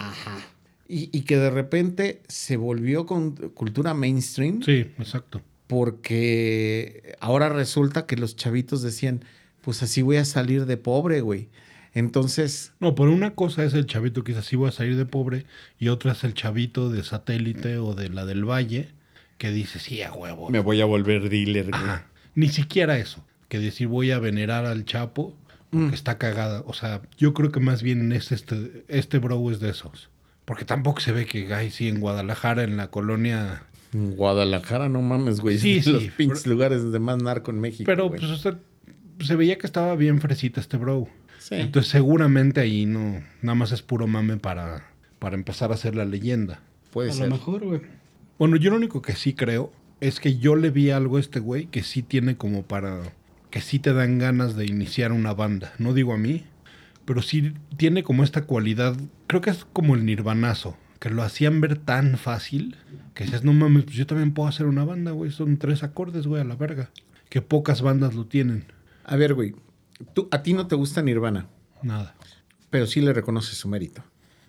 Y, y que de repente se volvió con cultura mainstream Sí, exacto. porque ahora resulta que los chavitos decían, pues así voy a salir de pobre, güey. Entonces, No, pero una cosa es el chavito que dice así voy a salir de pobre y otra es el chavito de satélite o de la del valle que dice sí a huevo. voy a volver dealer, Ajá. Ni siquiera eso. Que decir voy a venerar al Chapo porque Mm. está cagada. O sea, yo creo que más bien es este, este bro es de esos. Porque tampoco se ve que, ay, sí, en Guadalajara, en la colonia. En Guadalajara, no mames, güey. Sí, (laughs) sí, los pinches pero- lugares de más narco en México. Pero güey. pues, o sea, se veía que estaba bien fresita este bro. Sí. Entonces, seguramente ahí no, nada más es puro mame para, para empezar a hacer la leyenda. puede a ser. lo mejor, güey. Bueno, yo lo único que sí creo es que yo le vi algo a este güey que sí tiene como para... que sí te dan ganas de iniciar una banda. No digo a mí, pero sí tiene como esta cualidad, creo que es como el nirvanazo, que lo hacían ver tan fácil que dices, no mames, pues yo también puedo hacer una banda, güey, son tres acordes, güey, a la verga. Que pocas bandas lo tienen. A ver, güey. Tú, a ti no te gusta Nirvana, Nada. pero sí le reconoces su mérito.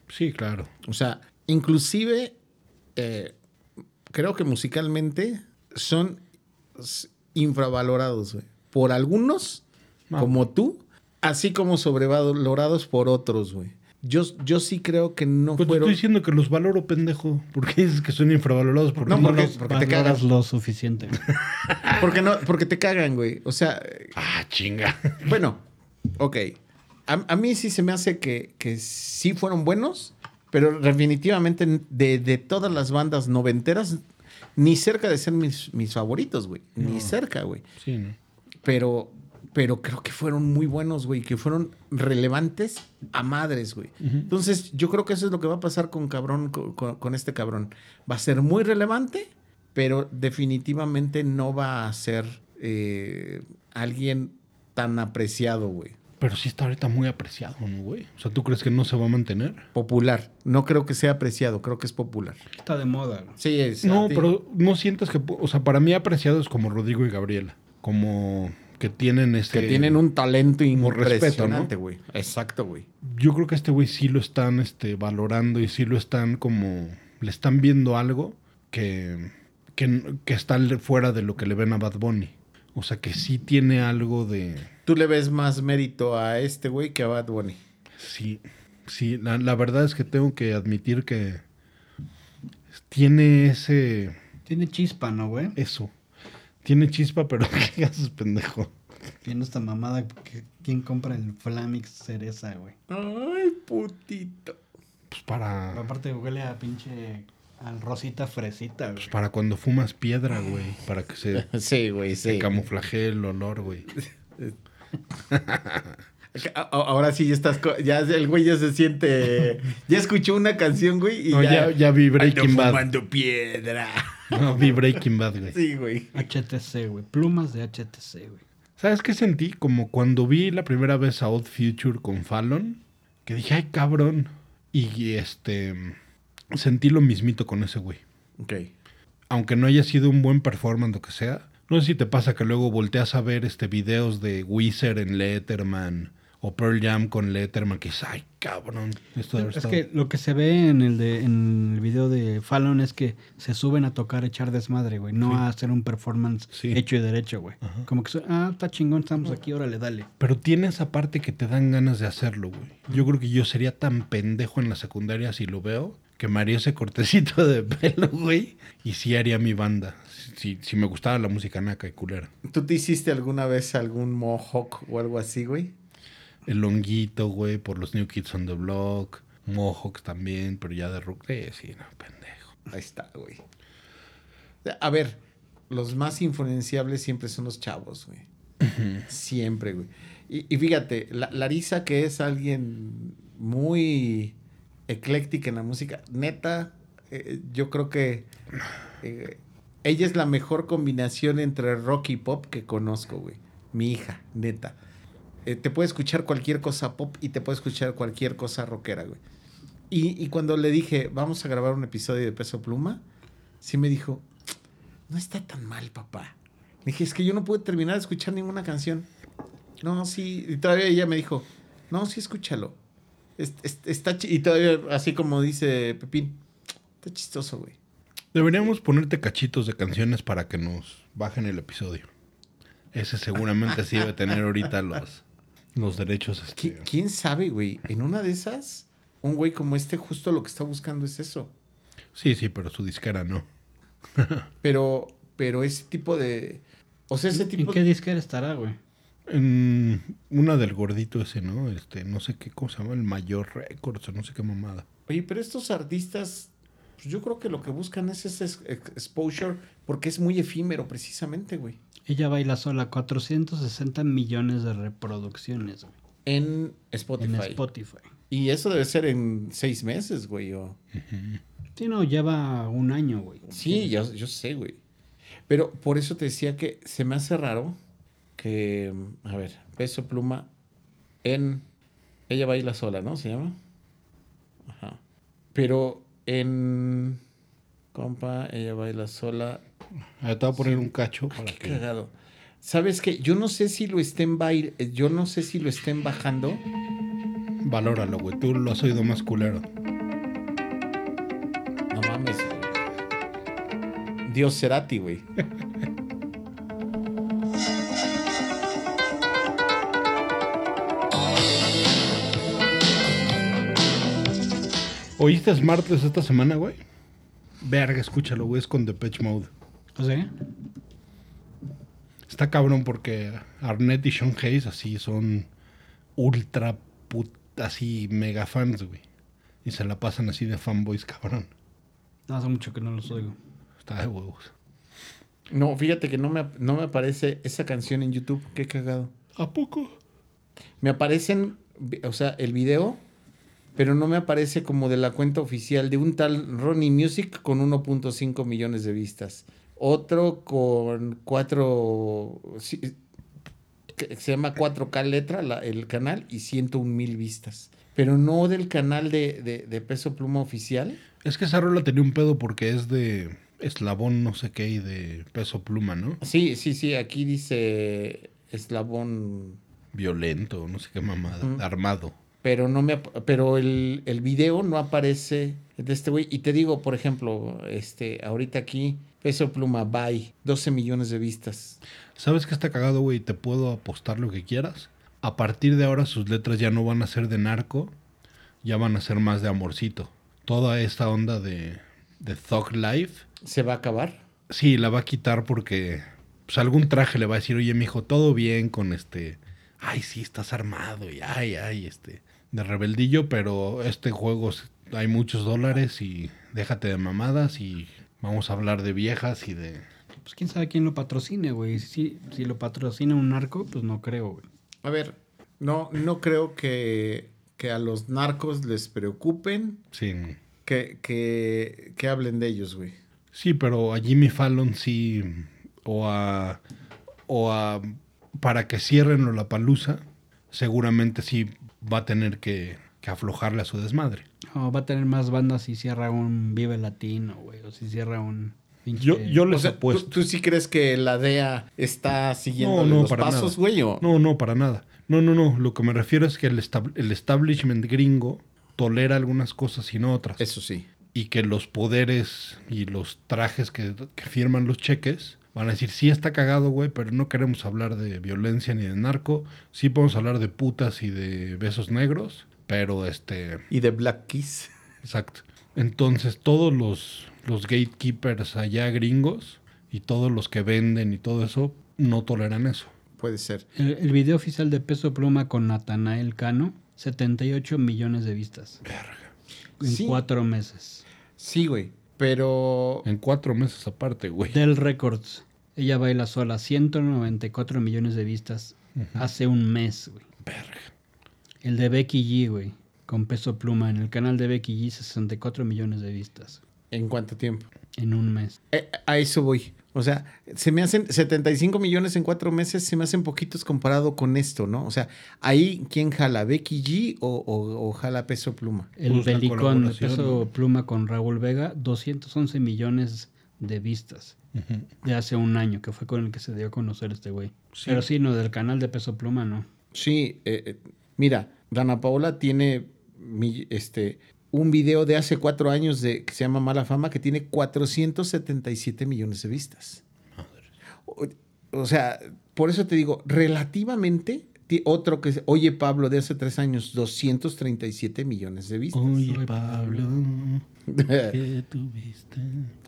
Sí, claro. O sea, inclusive eh, creo que musicalmente son infravalorados, güey. Por algunos, No. como tú, así como sobrevalorados por otros, güey. Yo, yo sí creo que no Pues te fueron... estoy diciendo que los valoro, pendejo. porque dices que son infravalorados? Porque No, no, porque- los- porque te cagas. lo suficiente. (laughs) Porque, no, porque te cagan, güey. O sea, Ah, chinga. Bueno, ok. A, a mí sí se me hace que, que sí fueron buenos, pero definitivamente de, de todas las bandas noventeras, ni cerca de ser mis, mis favoritos, güey. Ni cerca, güey. Sí, ¿no? Pero, pero creo que fueron muy buenos, güey, que fueron relevantes a madres, güey. Entonces, yo creo que eso es lo que va a pasar con cabrón, con, con- con este cabrón. Va a ser muy relevante, pero definitivamente no va a ser eh, alguien tan apreciado, güey. Pero sí está ahorita muy apreciado, ¿no, güey? O sea, ¿tú crees que no se va a mantener? Popular. No creo que sea apreciado, creo que es popular. Está de moda. güey. Sí, es. No, pero no sientes que... O sea, para mí apreciado es como Rodrigo y Gabriela. Como que tienen este... Que tienen un talento impresionante, ¿no? güey. Exacto, güey. Yo creo que este güey sí lo están este, valorando y sí lo están como... Le están viendo algo que, que, que está fuera de lo que le ven a Bad Bunny. O sea, que sí tiene algo de... Tú le ves más mérito a este güey que a Bad Bunny. Sí, sí. La, la verdad es que tengo que admitir que tiene ese... Tiene chispa, ¿no, güey? Eso. Tiene chispa, pero (laughs) ¿qué haces, pendejo? Viendo esta mamada, ¿quién compra el Flamix cereza, güey? Ay, putito. Pues para... Aparte huele a pinche... Al rosita fresita, güey. Pues para cuando fumas piedra, güey. Para que se, (laughs) Sí, güey, se sí. camuflaje el olor, güey. (laughs) Ahora sí ya estás, ya el güey ya se siente, ya escuchó una canción, güey, y No, ya, ya vi Breaking Ando Bad. fumando piedra. No, vi Breaking Bad, güey. Sí, güey. HTC, güey. Plumas de HTC, güey. ¿Sabes qué sentí? Como cuando vi la primera vez a Odd Future con Fallon, que dije, ay, cabrón. Y este. Sentí lo mismito con ese güey. Ok. Aunque no haya sido un buen performance, lo que sea. No sé si te pasa que luego volteas a ver este videos de Wizard en Letterman o Pearl Jam con Letterman, que es, ay, cabrón. Esto Es estado-". que lo que se ve en el, de, en el video de Fallon es que se suben a tocar, echar desmadre, güey. No Sí. a hacer un performance Sí. hecho y derecho, güey. Ajá. Como que, ah, está chingón, estamos aquí, órale, dale. Pero tiene esa parte que te dan ganas de hacerlo, güey. Yo creo que yo sería tan pendejo en la secundaria si lo veo, que me haría ese cortecito de pelo, güey. Y sí haría mi banda. Si, si me gustaba la música naca y culera. ¿Tú te hiciste alguna vez algún mohawk o algo así, güey? El longuito, güey, por los New Kids on the Block. Mohawks también, pero ya de rock. Eh, sí, no, pendejo. Ahí está, güey. A ver, los más influenciables siempre son los chavos, güey. Siempre, güey. Y, y fíjate, la, Larisa, que es alguien muy ecléctica en la música, neta, eh, yo creo que eh, ella es la mejor combinación entre rock y pop que conozco, güey. Mi hija, neta. Eh, te puede escuchar cualquier cosa pop y te puede escuchar cualquier cosa rockera, güey. Y, y cuando le dije, vamos a grabar un episodio de Peso Pluma, sí me dijo, no está tan mal, papá. Le dije, es que yo no pude terminar de escuchar ninguna canción. No, sí. Y todavía ella me dijo, no, sí, escúchalo. Es- es- está chi-". y todavía, así como dice Pepín, está chistoso, güey. Deberíamos ponerte cachitos de canciones para que nos bajen el episodio. Ese seguramente sí debe tener ahorita los, los derechos. ¿Qui- Este. ¿Quién sabe, güey? En una de esas, un güey como este justo lo que está buscando es eso. Sí, sí, pero su disquera no. (laughs) Pero, pero ese tipo de... O sea, ese ¿En tipo... qué disquera estará, güey? En una del gordito ese, ¿no? Este, no sé qué, ¿cómo se llama? El Mayor Records o no sé qué mamada. Oye, pero estos artistas, pues yo creo que lo que buscan es ese ex- ex- exposure porque es muy efímero precisamente, güey. Ella baila sola 460 millones de reproducciones, güey. En Spotify. En Spotify. Y eso debe ser en seis meses, güey. o- Sí, no, lleva un año, güey. Sí, yo, yo sé, güey. Pero por eso te decía que se me hace raro que, a ver, Peso Pluma en... Ella baila sola, ¿no? ¿Se llama? Ajá. Pero en... Compa, ella baila sola. Ah, te voy a poner un cacho para Qué que... cagado. ¿Sabes qué? Yo no sé si lo estén bail- yo no sé si lo estén bajando. Valóralo, güey. Tú lo has oído más culero. No mames. Dios Cerati, güey. (laughs) ¿Oíste Smartless esta semana, güey? Verga, escúchalo, güey. Es con Depeche Mode. O sea, Está cabrón porque Arnett y Sean Hayes así son ultra put, así mega fans, güey. Y se la pasan así de fanboys, cabrón. no hace mucho que no los oigo. Está de huevos. No, fíjate que no me, no me aparece esa canción en YouTube. Qué cagado. ¿A poco? Me aparecen, o sea, el video, pero no me aparece como de la cuenta oficial de un tal Ronnie Music con 1.5 millones de vistas. Otro con 4... que se llama 4K letra, la- el canal, y 101 mil vistas. Pero no del canal de, de- de Peso Pluma oficial. Es que esa rola tenía un pedo porque es de eslabón no sé qué y de peso pluma, ¿no? Sí, sí, sí, aquí dice Eslabón, Violento, no sé qué mamada. Armado. Pero no me pero el, el video no aparece de este güey. Y te digo, por ejemplo, este, ahorita aquí, Peso Pluma, bye, 12 millones de vistas. ¿Sabes qué está cagado, güey? Te puedo apostar lo que quieras. A partir de ahora sus letras ya no van a ser de narco, ya van a ser más de amorcito. Toda esta onda de, de Thug Life, ¿Se va a acabar? sí, la va a quitar porque pues, algún traje le va a decir, oye, mijo, todo bien con este... Ay, sí, estás armado y ay, ay, este... De rebeldillo, pero este juego hay muchos dólares y déjate de mamadas y vamos a hablar de viejas y de... Pues quién sabe quién lo patrocine, güey. Si, si lo patrocina un narco, pues no creo, güey. A ver, no, no creo que, que a los narcos les preocupen Sí, que, que, que hablen de ellos, güey. Sí, pero a Jimmy Fallon sí, o a, o a, para que cierren la palusa, seguramente sí va a tener que, que aflojarle a su desmadre. No, va a tener más bandas si cierra un Vive Latino, güey. O si cierra un. Yo, yo O les sea, ¿tú, apuesto. tú sí crees que la DEA está siguiendo No, no, los para pasos, nada. güey? o- No, no, para nada. No, no, no. Lo que me refiero es que el, estab- el establishment gringo tolera algunas cosas y no otras. Eso sí. y que los poderes y los trajes que, que firman los cheques van a decir, sí está cagado, güey, pero no queremos hablar de violencia ni de narco, sí podemos hablar de putas y de besos negros, pero este, Y de Black Kiss. (laughs) exacto. Entonces todos los, los gatekeepers allá gringos y todos los que venden y todo eso no toleran eso. Puede ser. El, el video oficial de Peso Pluma con Natanael Cano, 78 millones de vistas. En Sí. cuatro meses. Sí, güey. Pero. En cuatro meses aparte, güey. Del Records, ella baila sola, 194 millones de vistas hace un mes, güey. Verga. El de Becky G, güey, con Peso Pluma. En el canal de Becky G, 64 millones de vistas ¿En cuánto tiempo? en un mes. Eh, a eso voy. O sea, se me hacen 75 millones en cuatro meses, se me hacen poquitos comparado con esto, ¿no? O sea, ahí, ¿quién jala? ¿Becky G o, o- o jala Peso Pluma? El la Belicón Peso. Pluma con Raúl Vega, 211 millones de vistas de hace un año, que fue con el que se dio a conocer este güey. Sí. Pero sí, no, del canal de Peso Pluma, no. Sí, eh, eh, mira, Dana Paola tiene mi- este, un video de hace cuatro años de, que se llama Mala Fama que tiene 477 millones de vistas. O, o sea, por eso te digo, relativamente, ti- otro que Oye Pablo de hace tres años, 237 millones de vistas. Oye, Pablo. (laughs) ¿qué tuviste?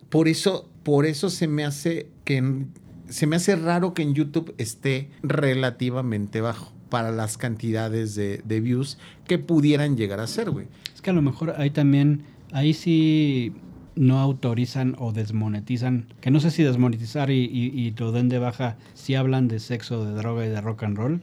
Por eso, por eso se me hace que en- se me hace raro que en YouTube esté relativamente bajo para las cantidades de, de views que pudieran llegar a ser, güey. Es que a lo mejor ahí también, ahí sí no autorizan o desmonetizan, que no sé si desmonetizar y, y, y lo den de baja si hablan de sexo, de droga y de rock and roll,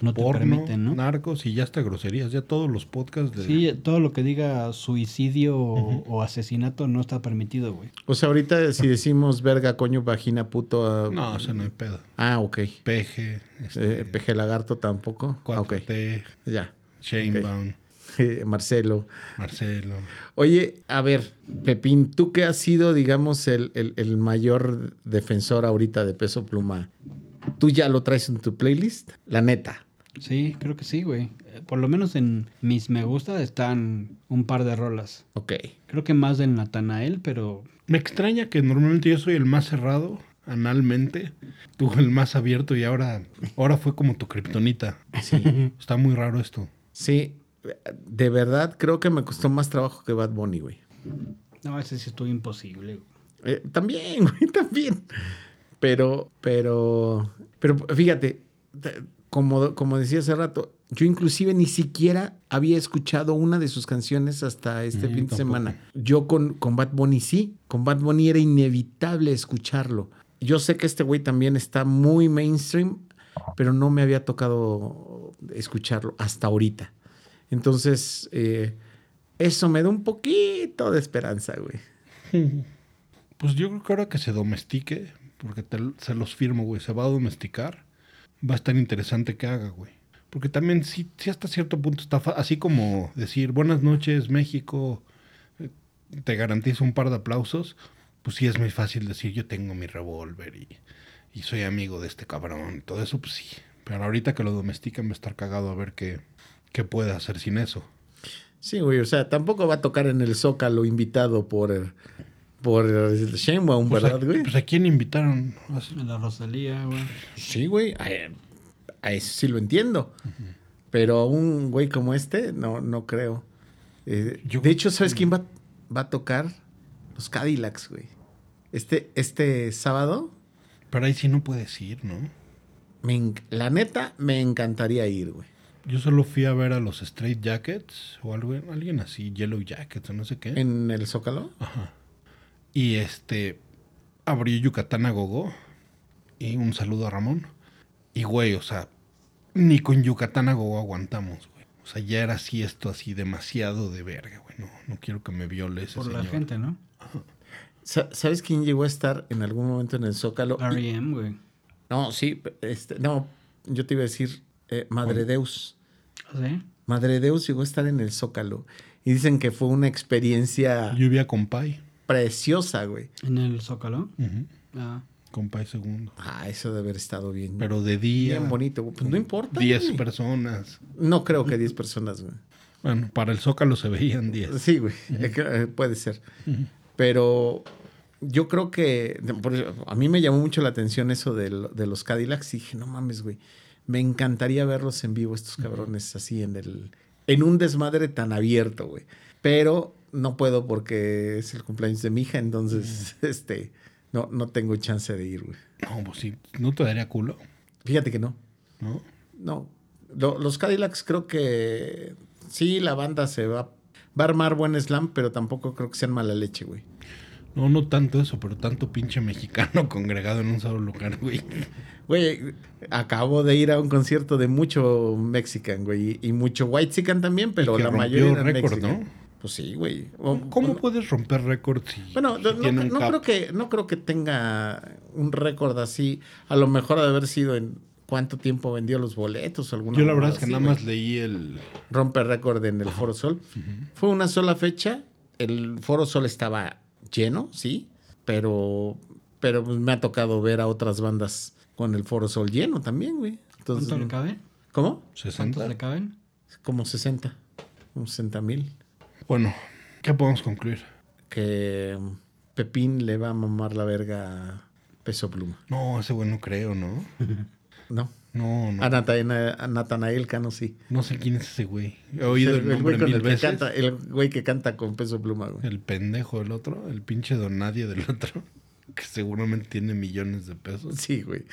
no te Porno, permiten, ¿no? narcos y ya hasta groserías, ya todos los podcasts de... Sí, todo lo que diga suicidio o, o asesinato no está permitido, güey. O sea, ahorita si decimos verga, coño, vagina, puto. ah, No, o sea, no hay pedo. Ah, ok. Peje, este, Eh, peje lagarto tampoco. Ah, ok. 4T, Ya. Eh, Marcelo. Marcelo. Oye, a ver, Pepín, tú que has sido, digamos, el, el- el mayor defensor ahorita de peso pluma, ¿tú ya lo traes en tu playlist? La neta. Sí, creo que sí, güey. Por lo menos en mis me gusta están un par de rolas. Ok. Creo que más del Natanael, pero Me extraña que normalmente yo soy el más cerrado analmente, tú el más abierto y ahora, ahora fue como tu kriptonita. Sí. Está muy raro esto. Sí, de verdad creo que me costó más trabajo que Bad Bunny, güey. no, ese sí estuvo imposible. güey. Eh, también, (laughs) güey, también. Pero, pero, pero fíjate, te- como, como decía hace rato, yo inclusive ni siquiera había escuchado una de sus canciones hasta este Mm, fin de semana. Yo con, con Bad Bunny sí, con Bad Bunny era inevitable escucharlo. Yo sé que este güey también está muy mainstream, pero no me había tocado escucharlo hasta ahorita. Entonces, eh, eso me da un poquito de esperanza, güey. (laughs) Pues yo creo que ahora que se domestique, porque se los firmo, güey, se va a domesticar, va a estar interesante que haga, güey. Porque también sí, sí hasta cierto punto está así como decir buenas noches México, eh, te garantizo un par de aplausos, pues sí es muy fácil decir yo tengo mi revólver y, y soy amigo de este cabrón, todo eso pues sí. Pero ahorita que lo domestican va a estar cagado a ver qué, qué puede hacer sin eso. Sí, güey, o sea, tampoco va a tocar en el Zócalo invitado por, por Sheinbaum, Pues a, ¿verdad, güey? pues a quién invitaron. Así- La Rosalía, güey. Sí, güey, a, a eso sí lo entiendo. Pero un güey como este, no, no creo. Eh, Yo- de hecho, ¿sabes quién va, va a tocar? Los Cadillacs, güey. Este, este sábado, Pero ahí sí no puedes ir, ¿no? me la neta, me encantaría ir, güey. Yo solo fui a ver a los Straight Jackets o algo, alguien así, Yellow Jackets o no sé qué. En el Zócalo. Y este abrió Yucatán a Gogo. Y un saludo a Ramón. Y güey, o sea, ni con Yucatán a Gogo aguantamos, güey. O sea, ya era así esto así demasiado de verga, güey. No, no quiero que me viole ese Por la gente, ¿no? Sa- ¿Sabes quién llegó a estar en algún momento en el Zócalo? R.E.M., güey. No, sí, este, no, yo te iba a decir eh, Madre Deus. ¿Sí? Madre Deus llegó a estar en el Zócalo. Y dicen que fue una experiencia Lluvia con Pai. preciosa, güey. ¿En el Zócalo? Ah. Con Pai segundo. Ah, eso debe haber estado bien. Pero de día. bien bonito. güey. Pues no importa. 10 güey. personas. No creo que 10 personas, güey. Bueno, para el Zócalo se veían 10. Sí, güey. Eh, puede ser. Pero yo creo que a mí me llamó mucho la atención eso del- de, los Cadillacs y dije, no mames, güey. Me encantaría verlos en vivo, estos cabrones, así en el. En un desmadre tan abierto, güey. Pero no puedo porque es el cumpleaños de mi hija, entonces, (laughs) este, no, no tengo chance de ir, güey. No, pues sí, no te daría culo, Fíjate que no. ¿no? No. Lo- los Cadillacs creo que sí, la banda se va, va a armar buen slam, pero tampoco creo que sean mala leche, güey. No, no tanto eso, pero tanto pinche mexicano (laughs) congregado en un solo lugar, güey. Güey, acabo de ir a un concierto de mucho Mexican, güey, y mucho White también, pero la mayoría eran récord, Mexican. ¿no? Pues sí, güey. O- ¿Cómo o- puedes romper récord si, Bueno, si no, no- tiene un no cap? creo que, no creo que tenga un récord así. A lo mejor ha de haber sido en cuánto tiempo vendió los boletos o alguna Yo la verdad es que así, nada más leí el... rompe récord en el Foro Sol. Fue una sola fecha. El Foro Sol estaba lleno, sí, pero, pero me ha tocado ver a otras bandas con el Foro Sol lleno también, güey. Entonces, ¿Cuánto le cabe? ¿Cómo? ¿Cuántos 60. le caben? Como 60. Como 60 mil. Bueno, ¿qué podemos concluir? Que um, Pepín le va a mamar la verga a Peso Pluma. No, ese güey no creo, ¿no? (laughs) No. No, no. A, Natana- a Natanael Cano sí. No sé quién es ese güey. He oído el, güey nombre con mil el que veces. canta, el güey que canta con Peso Pluma, güey. El pendejo del otro, el pinche don nadie del otro, que seguramente tiene millones de pesos. Sí, güey.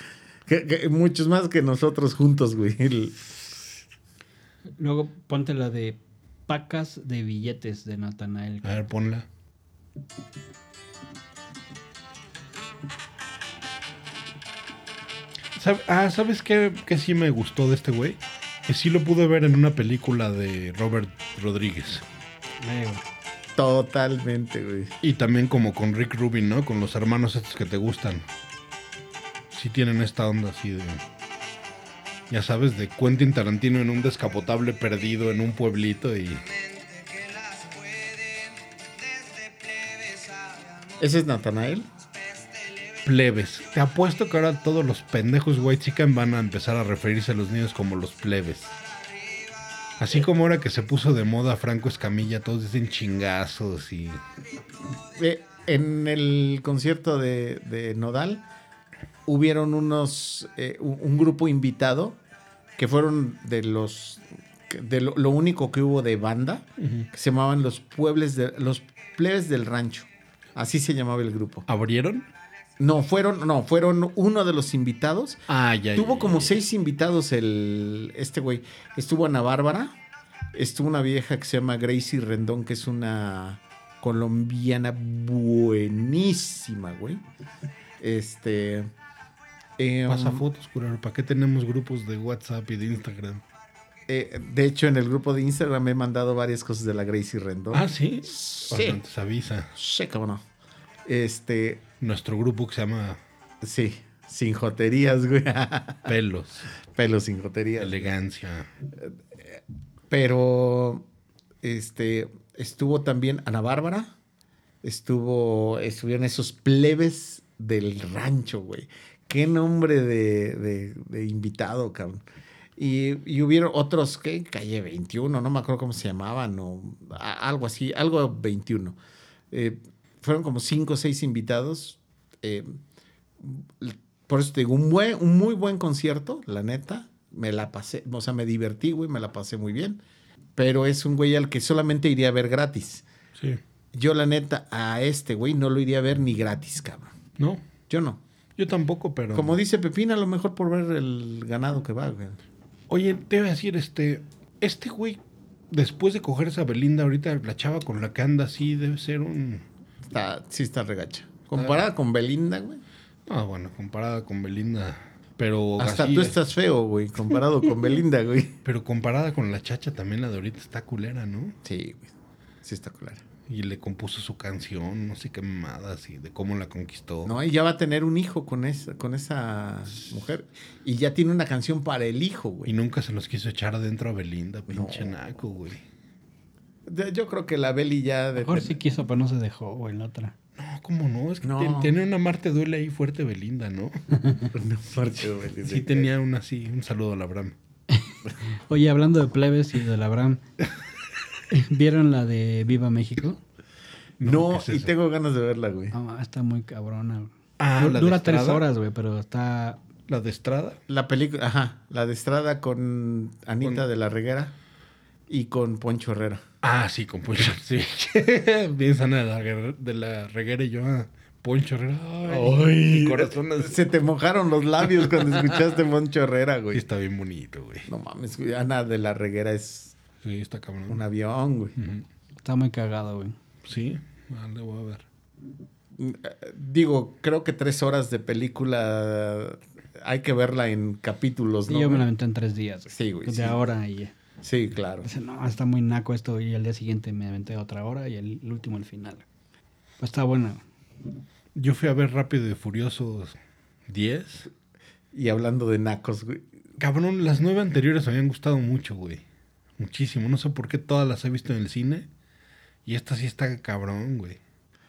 Que- que muchos más que nosotros juntos, güey. El- Luego ponte la de pacas de billetes de Natanael. A ver, ponla. ¿Sabe- ah, ¿sabes qué, qué sí me gustó de este güey? Que sí lo pude ver en una película de Robert Rodríguez. Eh. Totalmente, güey. Y también como con Rick Rubin, ¿no? Con los hermanos estos que te gustan. Sí tienen esta onda así de... Ya sabes, de Quentin Tarantino en un descapotable perdido en un pueblito y... ¿Ese es Natanael? Plebes. Te apuesto que ahora todos los pendejos white chicken van a empezar a referirse a los niños como los plebes. Así como ahora que se puso de moda Franco Escamilla, todos dicen chingazos y... Eh, en el concierto de, de Nodal hubieron unos eh, un, grupo invitado que fueron de los de lo, lo único que hubo de banda que se llamaban los puebles de los plebes del rancho. Así se llamaba el grupo. ¿Abrieron? No fueron no fueron uno de los invitados Ah, ya. Tuvo ya, como ya. seis invitados el este güey. Estuvo Ana Bárbara, estuvo una vieja que se llama Gracie Rendón, que es una colombiana buenísima, güey. Este. eh, Pasa um, fotos, curaro. ¿Para qué tenemos grupos de WhatsApp y de Instagram? eh, de hecho, en el grupo de Instagram me he mandado varias cosas de la Gracie Rendón. Ah, sí. Sí. Antes avisa. Sí, cómo no. Este. Nuestro grupo que se llama Sí, Sin joterías, güey. (laughs) Pelos, Pelos sin joterías. elegancia. Pero este estuvo también Ana Bárbara. Estuvo. Estuvieron esos plebes del rancho, güey. Qué nombre de, de- de invitado, cabrón. Y, y hubieron otros, ¿qué? Calle 21, no me acuerdo cómo se llamaban, o algo así, algo 21. Eh, fueron como cinco o seis invitados. eh, por eso te digo, un, buen, un muy buen concierto, la neta. Me la pasé, o sea, me divertí, güey, me la pasé muy bien. Pero es un güey al que solamente iría a ver gratis. Sí. Yo, la neta, a este güey no lo iría a ver ni gratis, cabrón. No, Yo no. yo tampoco, pero. Como dice Pepina, a lo mejor por ver el ganado que va, güey. Oye, te iba a decir, este. Este güey, después de cogerse a Belinda, ahorita la chava con la que anda así, debe ser un. Está, sí está regacha. Comparada con Belinda, güey. Ah, bueno, comparada con Belinda. Pero. Hasta así, tú estás feo, güey, comparado con (laughs) Belinda, güey. Pero comparada con la chacha, también la de ahorita está culera, ¿no? Sí, güey. Sí está clara. Y le compuso su canción, no sé qué mamadas, y de cómo la conquistó. No, y ya va a tener un hijo con esa, con esa mujer. Y ya tiene una canción para el hijo, Y güey. nunca se los quiso echar adentro a Belinda, pinche No. naco, güey. Yo creo que la Beli ya... De mejor sí quiso, pero no se dejó, güey, la otra. No, ¿cómo no? Es que No. ten- tenía una Marte duele ahí fuerte Belinda, ¿no? (laughs) Una parte, güey, Sí, tenía una así. Un saludo a la Bram. (laughs) Oye, hablando de plebes y de la Abraham, (laughs) ¿vieron la de Viva México? No, ¿qué es y tengo ganas de verla, güey. No, está muy cabrona. Ah, Du- ¿la de Dura tres horas, güey, pero está... La de Estrada. La película, ajá, la de Estrada con Anita Con- de la Reguera y con Poncho Herrera. Ah, sí, con Poncho. (laughs) Sí. Bien sana de la, de la reguera y yo a Poncho Herrera. Ay, mi corazón así. Se te mojaron los labios cuando escuchaste Poncho Herrera, Sí, güey. está bien bonito, güey. No mames, güey, Ana de la Reguera es Sí, está cabrón. un avión, güey. Está muy cagado, güey. Sí, ah, le voy a ver. Digo, creo que tres horas de película hay que verla en capítulos, Sí, ¿no? yo me la aventé en tres días. güey. Sí, güey, De sí. ahora y... Sí, claro. Dice, no, está muy naco esto. Y al día siguiente me aventé otra hora y el, el último el final. Pues está bueno. Yo fui a ver Rápido y Furiosos 10. Y hablando de nacos, güey. Cabrón, las nueve anteriores me habían gustado mucho, güey. Muchísimo. No sé por qué todas las he visto en el cine. Y esta sí está cabrón, güey.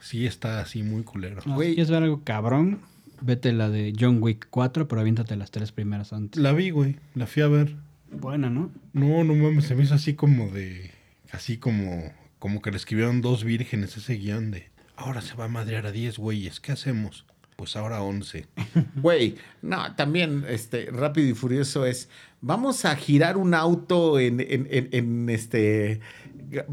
Sí está así muy culero. No, Güey. Si quieres ver algo cabrón, vete la de John Wick 4, pero aviéntate las tres primeras antes. La vi, güey. La fui a ver. Buena, ¿no? No, no mames, se me hizo así como de. Así como. Como que le escribieron dos vírgenes ese guion de. Ahora se va a madrear a 10 güeyes. ¿Qué hacemos? Pues ahora 11. (laughs) Güey, no, también este Rápido y Furioso es vamos a girar un auto en, en- en- en, este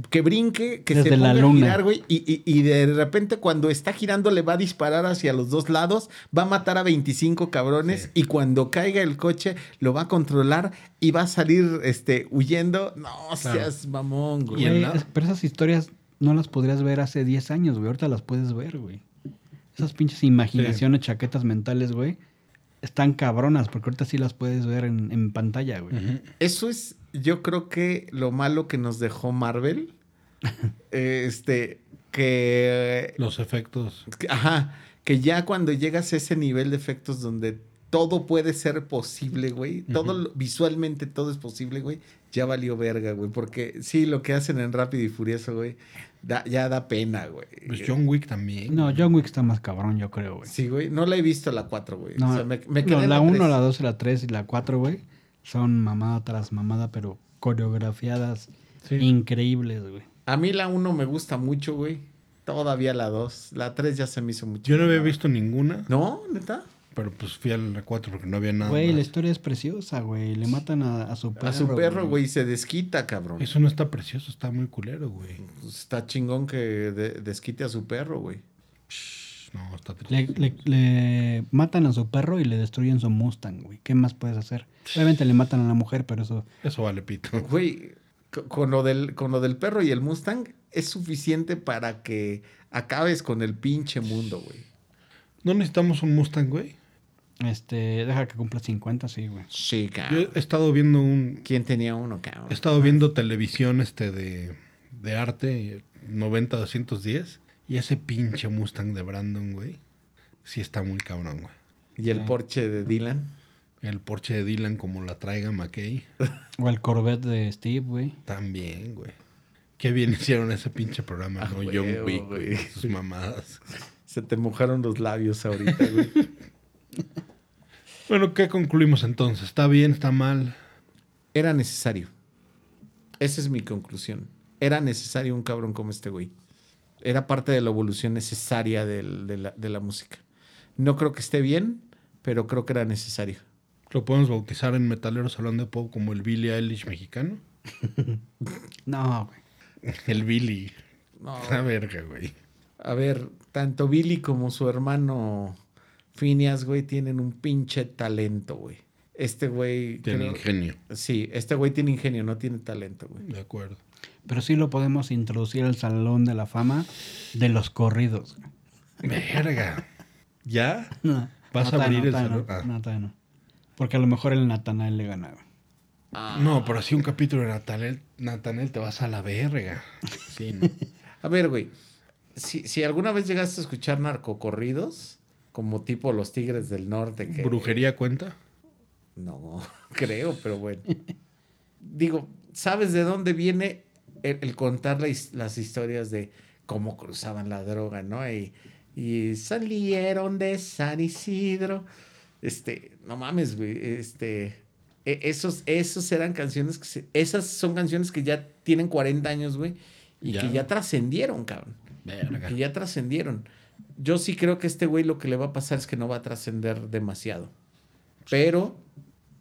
que brinque, que Desde se la ponga a girar, güey, y, y- y de repente cuando está girando le va a disparar hacia los dos lados, va a matar a 25 cabrones Sí. y cuando caiga el coche lo va a controlar y va a salir este huyendo. No Claro. seas mamón, güey. Pero esas historias no las podrías ver hace 10 años, güey. Ahorita las puedes ver, güey. Esas pinches imaginaciones, chaquetas mentales, güey, están cabronas, porque ahorita sí las puedes ver en, en pantalla, güey. Eso es, yo creo que lo malo que nos dejó Marvel. (laughs) este, que Los efectos. Que- Ajá, que ya cuando llegas a ese nivel de efectos donde todo puede ser posible, güey, todo visualmente todo es posible, güey, ya valió verga, güey, porque sí, lo que hacen en Rápido y Furioso, güey, da- ya da pena, güey. Pues John Wick también. No, John Wick está más cabrón, yo creo, güey. Sí, güey, no la he visto la 4, güey. No, o sea, me, me no, quedé en la 1, tres. la 2, la 3 y la 4, güey, son mamada tras mamada, pero coreografiadas Sí. increíbles, güey. A mí la 1 me gusta mucho, güey. Todavía la 2. La 3 ya se me hizo mucho. Yo no había visto ninguna, ¿No? ¿Neta? pero pues fui a la 4 porque no había nada. Güey, la historia es preciosa, güey. Le matan a, a su perro. a su perro, güey, se desquita, cabrón. Eso no está precioso, está muy culero, güey. Pues está chingón que de- desquite a su perro, güey. No, está triste. Le, le- le matan a su perro y le destruyen su Mustang, güey. ¿Qué más puedes hacer? Obviamente le matan a la mujer, pero eso... Eso vale pito. Güey, co- con lo, del, con lo del perro y el Mustang es suficiente para que acabes con el pinche mundo, güey. ¿No necesitamos un Mustang, güey? Este, deja que cumpla 50, sí, güey. Sí, Yo cabrón. he estado viendo un... ¿Quién tenía uno, cabrón? He estado viendo televisión este de, de arte 90-210 y ese pinche Mustang de Brandon, güey, sí está muy cabrón, güey. Y el Sí. Porsche de Dylan. El Porsche de Dylan como la traiga McKay. (laughs) O el Corvette de Steve, güey. También, güey. Qué bien hicieron ese pinche programa, Ah, ¿no? John Wick, güey. güey. Sus mamadas. (laughs) Se te mojaron los labios ahorita, güey. (laughs) Bueno, ¿qué concluimos entonces? ¿Está bien? ¿Está mal? Era necesario. Esa es mi conclusión. Era necesario un cabrón como este güey. Era parte de la evolución necesaria del- de, la, de la música. No creo que esté bien, pero creo que era necesario. ¿Lo podemos bautizar en metaleros hablando de pop como el Billy Eilish mexicano? (laughs) No, güey. El Billy. No. (laughs) La verga, güey. A ver, tanto Billy como su hermano Phineas, güey, tienen un pinche talento, güey. Este güey... Tiene creo- ingenio. Sí, este güey tiene ingenio, no tiene talento, güey. De acuerdo. Pero sí lo podemos introducir al Salón de la Fama de los corridos. Verga. ¿Ya? No, ¿Vas no, a abrir el no, salón? todavía Ah. No. Porque a lo mejor el Natanael le gana. güey. No, pero si un capítulo de Natanel, Natanel te vas a la verga. Sí, ¿no? A ver, güey. Si, si alguna vez llegaste a escuchar narcocorridos, como tipo Los Tigres del Norte, que... ¿Brujería cuenta? No, (laughs) creo, pero bueno. Digo, ¿sabes de dónde viene el, el contar la las historias de cómo cruzaban la droga, no? Y, y salieron de San Isidro. Este, no mames, güey. Este, e- esos, esos eran canciones que se- esas son canciones que ya tienen 40 años, güey. Y Ya. que ya trascendieron, cabrón. Verga. Que ya trascendieron. Yo sí creo que este güey lo que le va a pasar es que no va a trascender demasiado. Pero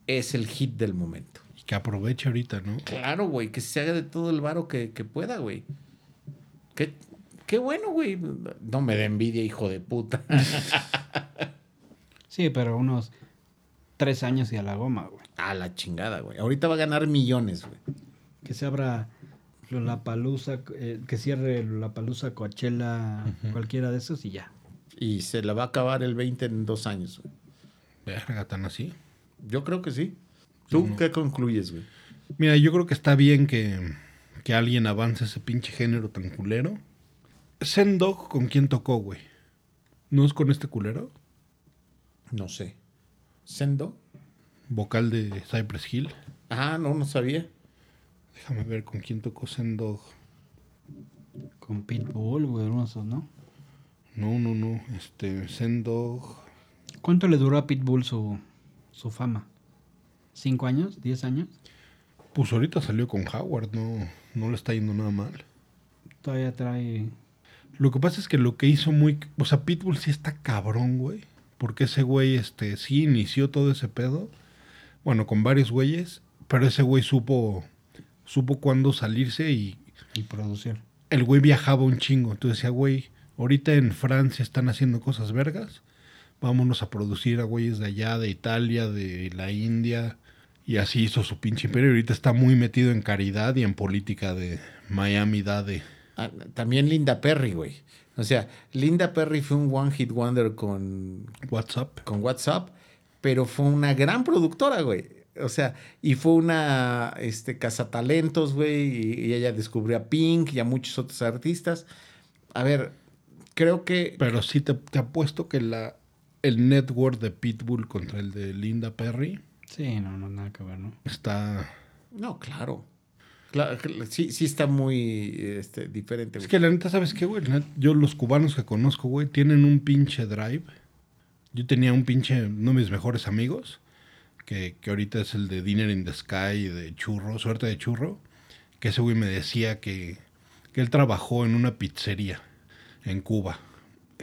es el hit del momento. Que aproveche ahorita, ¿no? Claro, güey, que se haga de todo el varo que, que pueda, güey. Qué, qué bueno, güey. No me da envidia, hijo de puta. (laughs) Sí, pero unos tres años y a la goma, güey. A la chingada, güey. Ahorita va a ganar millones, güey. Que se abra la palusa, que cierre la palusa Coachella, cualquiera de esos y ya. Y se la va a acabar el 20 en dos años, güey. Verga, tan así. Yo creo que sí. ¿Tú qué concluyes, güey? Mira, yo creo que está bien que, que alguien avance ese pinche género tan culero. Sendog, ¿con quién tocó, güey? ¿No es con este culero? No sé. ¿Sendo? Vocal de Cypress Hill. Ah, no, no sabía. Déjame ver con quién tocó Sendog. Con Pitbull, güey, esos, ¿no? No, no, no. Este, Sendog. ¿Cuánto le duró a Pitbull su, su fama? ¿Cinco años? ¿Diez años? Pues ahorita salió con Howard, no, no le está yendo nada mal. Todavía trae... Lo que pasa es que lo que hizo muy... O sea, Pitbull sí está cabrón, güey. Porque ese güey, este, sí inició todo ese pedo. Bueno, con varios güeyes. Pero ese güey supo... Supo cuándo salirse y... Y producir. El güey viajaba un chingo. Entonces decía, güey, ahorita en Francia están haciendo cosas vergas. Vámonos a producir a güeyes de allá, de Italia, de la India. Y así hizo su pinche imperio. Ahorita está muy metido en caridad y en política de Miami Dade. Ah, también Linda Perry, güey. O sea, Linda Perry fue un one hit wonder con, WhatsApp. con WhatsApp, pero fue una gran productora, güey. O sea, y fue una este, cazatalentos, güey, y, y ella descubrió a Pink y a muchos otros artistas. A ver, creo que... Pero sí te, te apuesto que la, el network de Pitbull contra el de Linda Perry Sí, no, no, nada que ver, ¿no? está... No, claro. Claro, sí, sí está muy este, diferente, Es güey. que la neta, ¿sabes qué, güey? Yo los cubanos que conozco, güey, tienen un pinche drive. Yo tenía un pinche, uno de mis mejores amigos, que, que ahorita es el de Dinner in the Sky, de churro, suerte de churro, que ese güey me decía que, que él trabajó en una pizzería en Cuba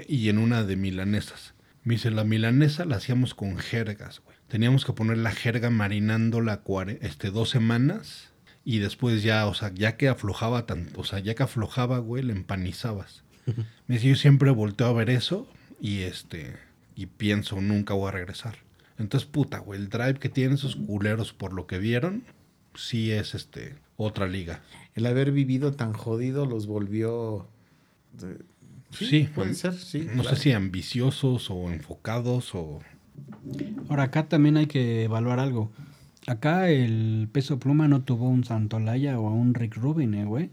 y en una de milanesas. Me dice, la milanesa la hacíamos con jergas, güey. Teníamos que poner la jerga marinándola cuare- este, dos semanas y después ya, o sea, ya que aflojaba tanto, o sea, ya que aflojaba, güey, le empanizabas. Me dice, yo siempre volteo a ver eso y este, y pienso, nunca voy a regresar. Entonces, puta, güey, el drive que tienen esos culeros por lo que vieron, sí es este, otra liga. El haber vivido tan jodido los volvió... de- Sí, puede ser, sí. No claro. sé si ambiciosos o enfocados o... Ahora, acá también hay que evaluar algo. Acá el peso pluma no tuvo un Santolaya o un Rick Rubin, ¿eh, güey?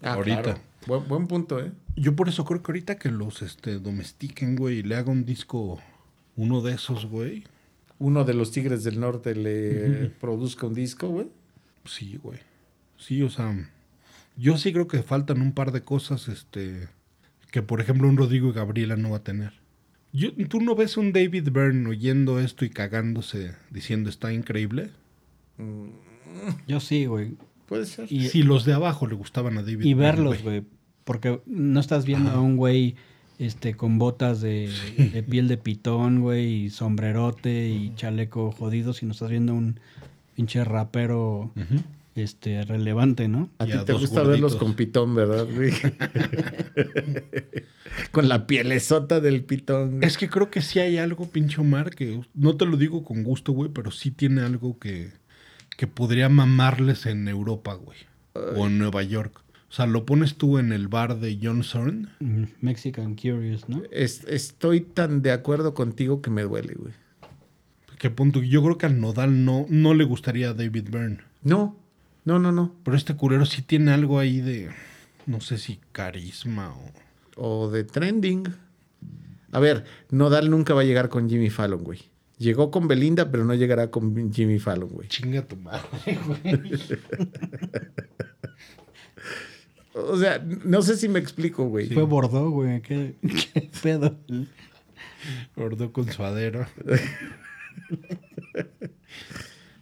Ah, ahorita. claro. Buen, buen punto, ¿eh? Yo por eso creo que ahorita que los este, domestiquen, güey, y le haga un disco uno de esos, güey. Uno de los Tigres del Norte le produzca un disco, güey. Sí, güey. Sí, o sea, yo sí creo que faltan un par de cosas, este, que por ejemplo un Rodrigo y Gabriela no va a tener. Yo- ¿Tú no ves un David Byrne oyendo esto y cagándose diciendo está increíble? Yo sí, güey. Puede ser. Y, si los de abajo le gustaban a David y Byrne, verlos, güey. Porque no estás viendo a un güey este, con botas de, de piel de pitón, güey, y sombrerote y chaleco jodido, sino estás viendo un pinche rapero este, relevante, ¿no? A Y ti te gusta gorditos. verlos con pitón, ¿verdad, güey? (laughs) con la pielesota del pitón. güey. Es que creo que sí hay algo, pinche Omar, que no te lo digo con gusto, güey, pero sí tiene algo que, que podría mamarles en Europa, güey. O en Nueva York. O sea, lo pones tú en el bar de John Zorn. Mm, Mexican Curious, ¿no? Es- estoy tan de acuerdo contigo que me duele, güey. Que punto, yo creo que al Nodal no, no le gustaría a David Byrne. No, no, no, no. Pero este culero sí tiene algo ahí de, no sé si carisma o... O de trending. A ver, Nodal nunca va a llegar con Jimmy Fallon, güey. Llegó con Belinda, pero no llegará con Jimmy Fallon, güey. Chinga tu madre, güey. (laughs) O sea, no sé si me explico, güey. Fue Bordeaux, güey. ¿Qué, qué pedo? Gordo con suadero.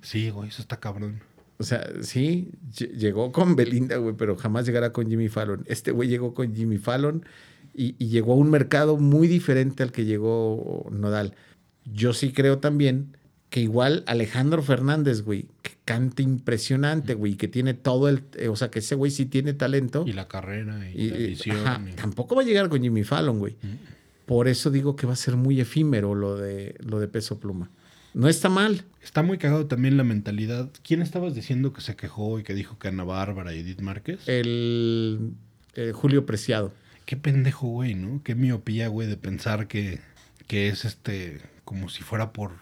Sí, güey, eso está cabrón. O sea, sí, lle- llegó con Belinda, güey, pero jamás llegará con Jimmy Fallon. Este güey llegó con Jimmy Fallon y, y llegó a un mercado muy diferente al que llegó Nodal. Yo sí creo también que igual Alejandro Fernández, güey, que canta impresionante, güey, que tiene todo el... eh, o sea, que ese güey sí tiene talento. Y la carrera y, Y- la visión. ajá, y- Tampoco va a llegar con Jimmy Fallon, güey. Por eso digo que va a ser muy efímero lo de, lo de peso pluma. No está mal. Está muy cagado también la mentalidad. ¿Quién estabas diciendo que se quejó y que dijo que Ana Bárbara y Edith Márquez? El, eh, Julio Preciado. Qué pendejo, güey, ¿no? Qué miopía, güey, de pensar que, que es este, como si fuera por,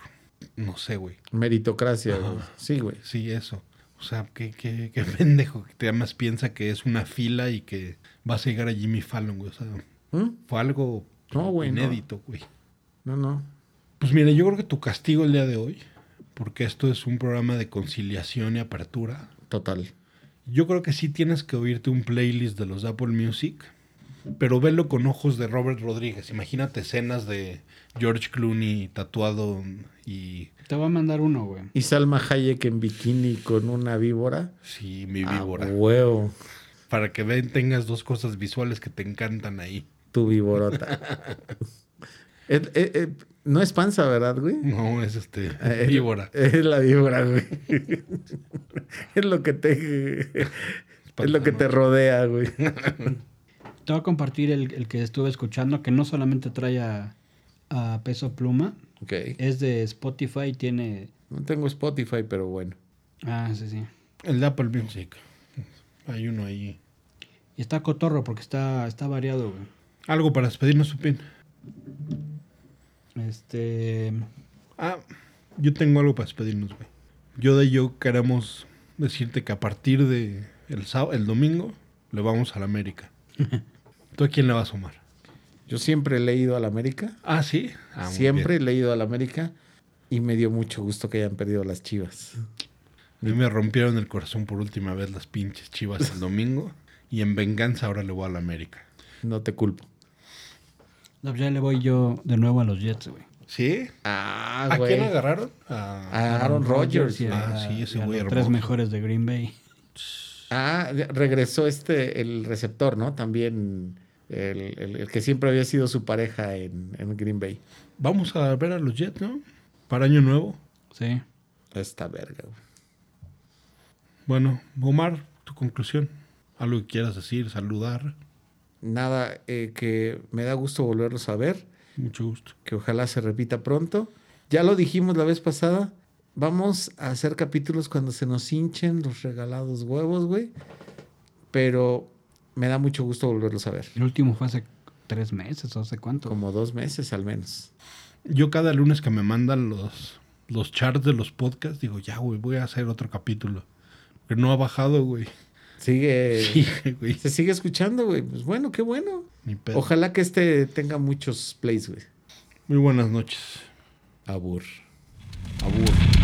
no sé, güey. Meritocracia. Ajá. güey. Sí, güey. Sí, eso. O sea, qué, qué, qué (laughs) pendejo. Que además piensa que es una fila y que vas a llegar a Jimmy Fallon, güey. O sea, ¿Mm? fue algo No, güey, no. inédito, güey. No, no. Pues mira, yo creo que tu castigo el día de hoy, porque esto es un programa de conciliación y apertura, Total. yo creo que sí tienes que oírte un playlist de los Apple Music, pero velo con ojos de Robert Rodríguez. Imagínate escenas de George Clooney tatuado y... Te voy a mandar uno, güey. Y Salma Hayek en bikini con una víbora. Sí, mi Ah, víbora. huevo. Para que ven, tengas dos cosas visuales que te encantan ahí. Tu víborota. (laughs) Eh, eh, eh, no es panza, ¿verdad, güey? No, es este, (laughs) Eh, víbora. Es la víbora, güey. (laughs) es lo que te. Es lo que te rodea, güey. (laughs) Te voy a compartir el, el que estuve escuchando, que no solamente trae a, a peso pluma, Ok. es de Spotify y tiene... No tengo Spotify, pero bueno. Ah, sí, sí. El de Apple Music. Hay uno ahí. Y está cotorro porque está, está variado, güey. Algo para despedirnos, Supin. Este... Ah, yo tengo algo para despedirnos, güey. Yo de yo queremos decirte que a partir de el, sábado, el domingo le vamos a la América. (laughs) ¿Tú a quién le vas a sumar? Yo siempre he leído a la América. Ah, sí. Ah, siempre he leído a la América. Y me dio mucho gusto que hayan perdido las chivas. A mí me rompieron el corazón por última vez las pinches chivas el domingo. Y en venganza ahora le voy a la América. No te culpo. No, ya le voy yo de nuevo a los Jets, güey. ¿Sí? Ah, ¿A güey. quién agarraron? A- A Aaron Rodgers. a- Ah, sí, ese güey los tres mejores de Green Bay. Ah, regresó este, el receptor, ¿no? También el, el- el que siempre había sido su pareja en, en Green Bay. Vamos a ver a los Jets, ¿no? Para año nuevo. Sí. Esta verga, güey. Bueno, Omar, tu conclusión. Algo que quieras decir, saludar. Nada, eh, que me da gusto volverlos a ver. Mucho gusto. Que ojalá se repita pronto. Ya lo dijimos la vez pasada. Vamos a hacer capítulos cuando se nos hinchen los regalados huevos, güey. Pero me da mucho gusto volverlos a ver. El último fue hace tres meses o hace cuánto. Como dos meses al menos. Yo cada lunes que me mandan los, los charts de los podcasts, digo, ya, güey, voy a hacer otro capítulo. Pero no ha bajado, güey. Sigue. Sí, güey. Se sigue escuchando, güey. Pues bueno, qué bueno. Ojalá que este tenga muchos plays, güey. Muy buenas noches. Abur. Abur.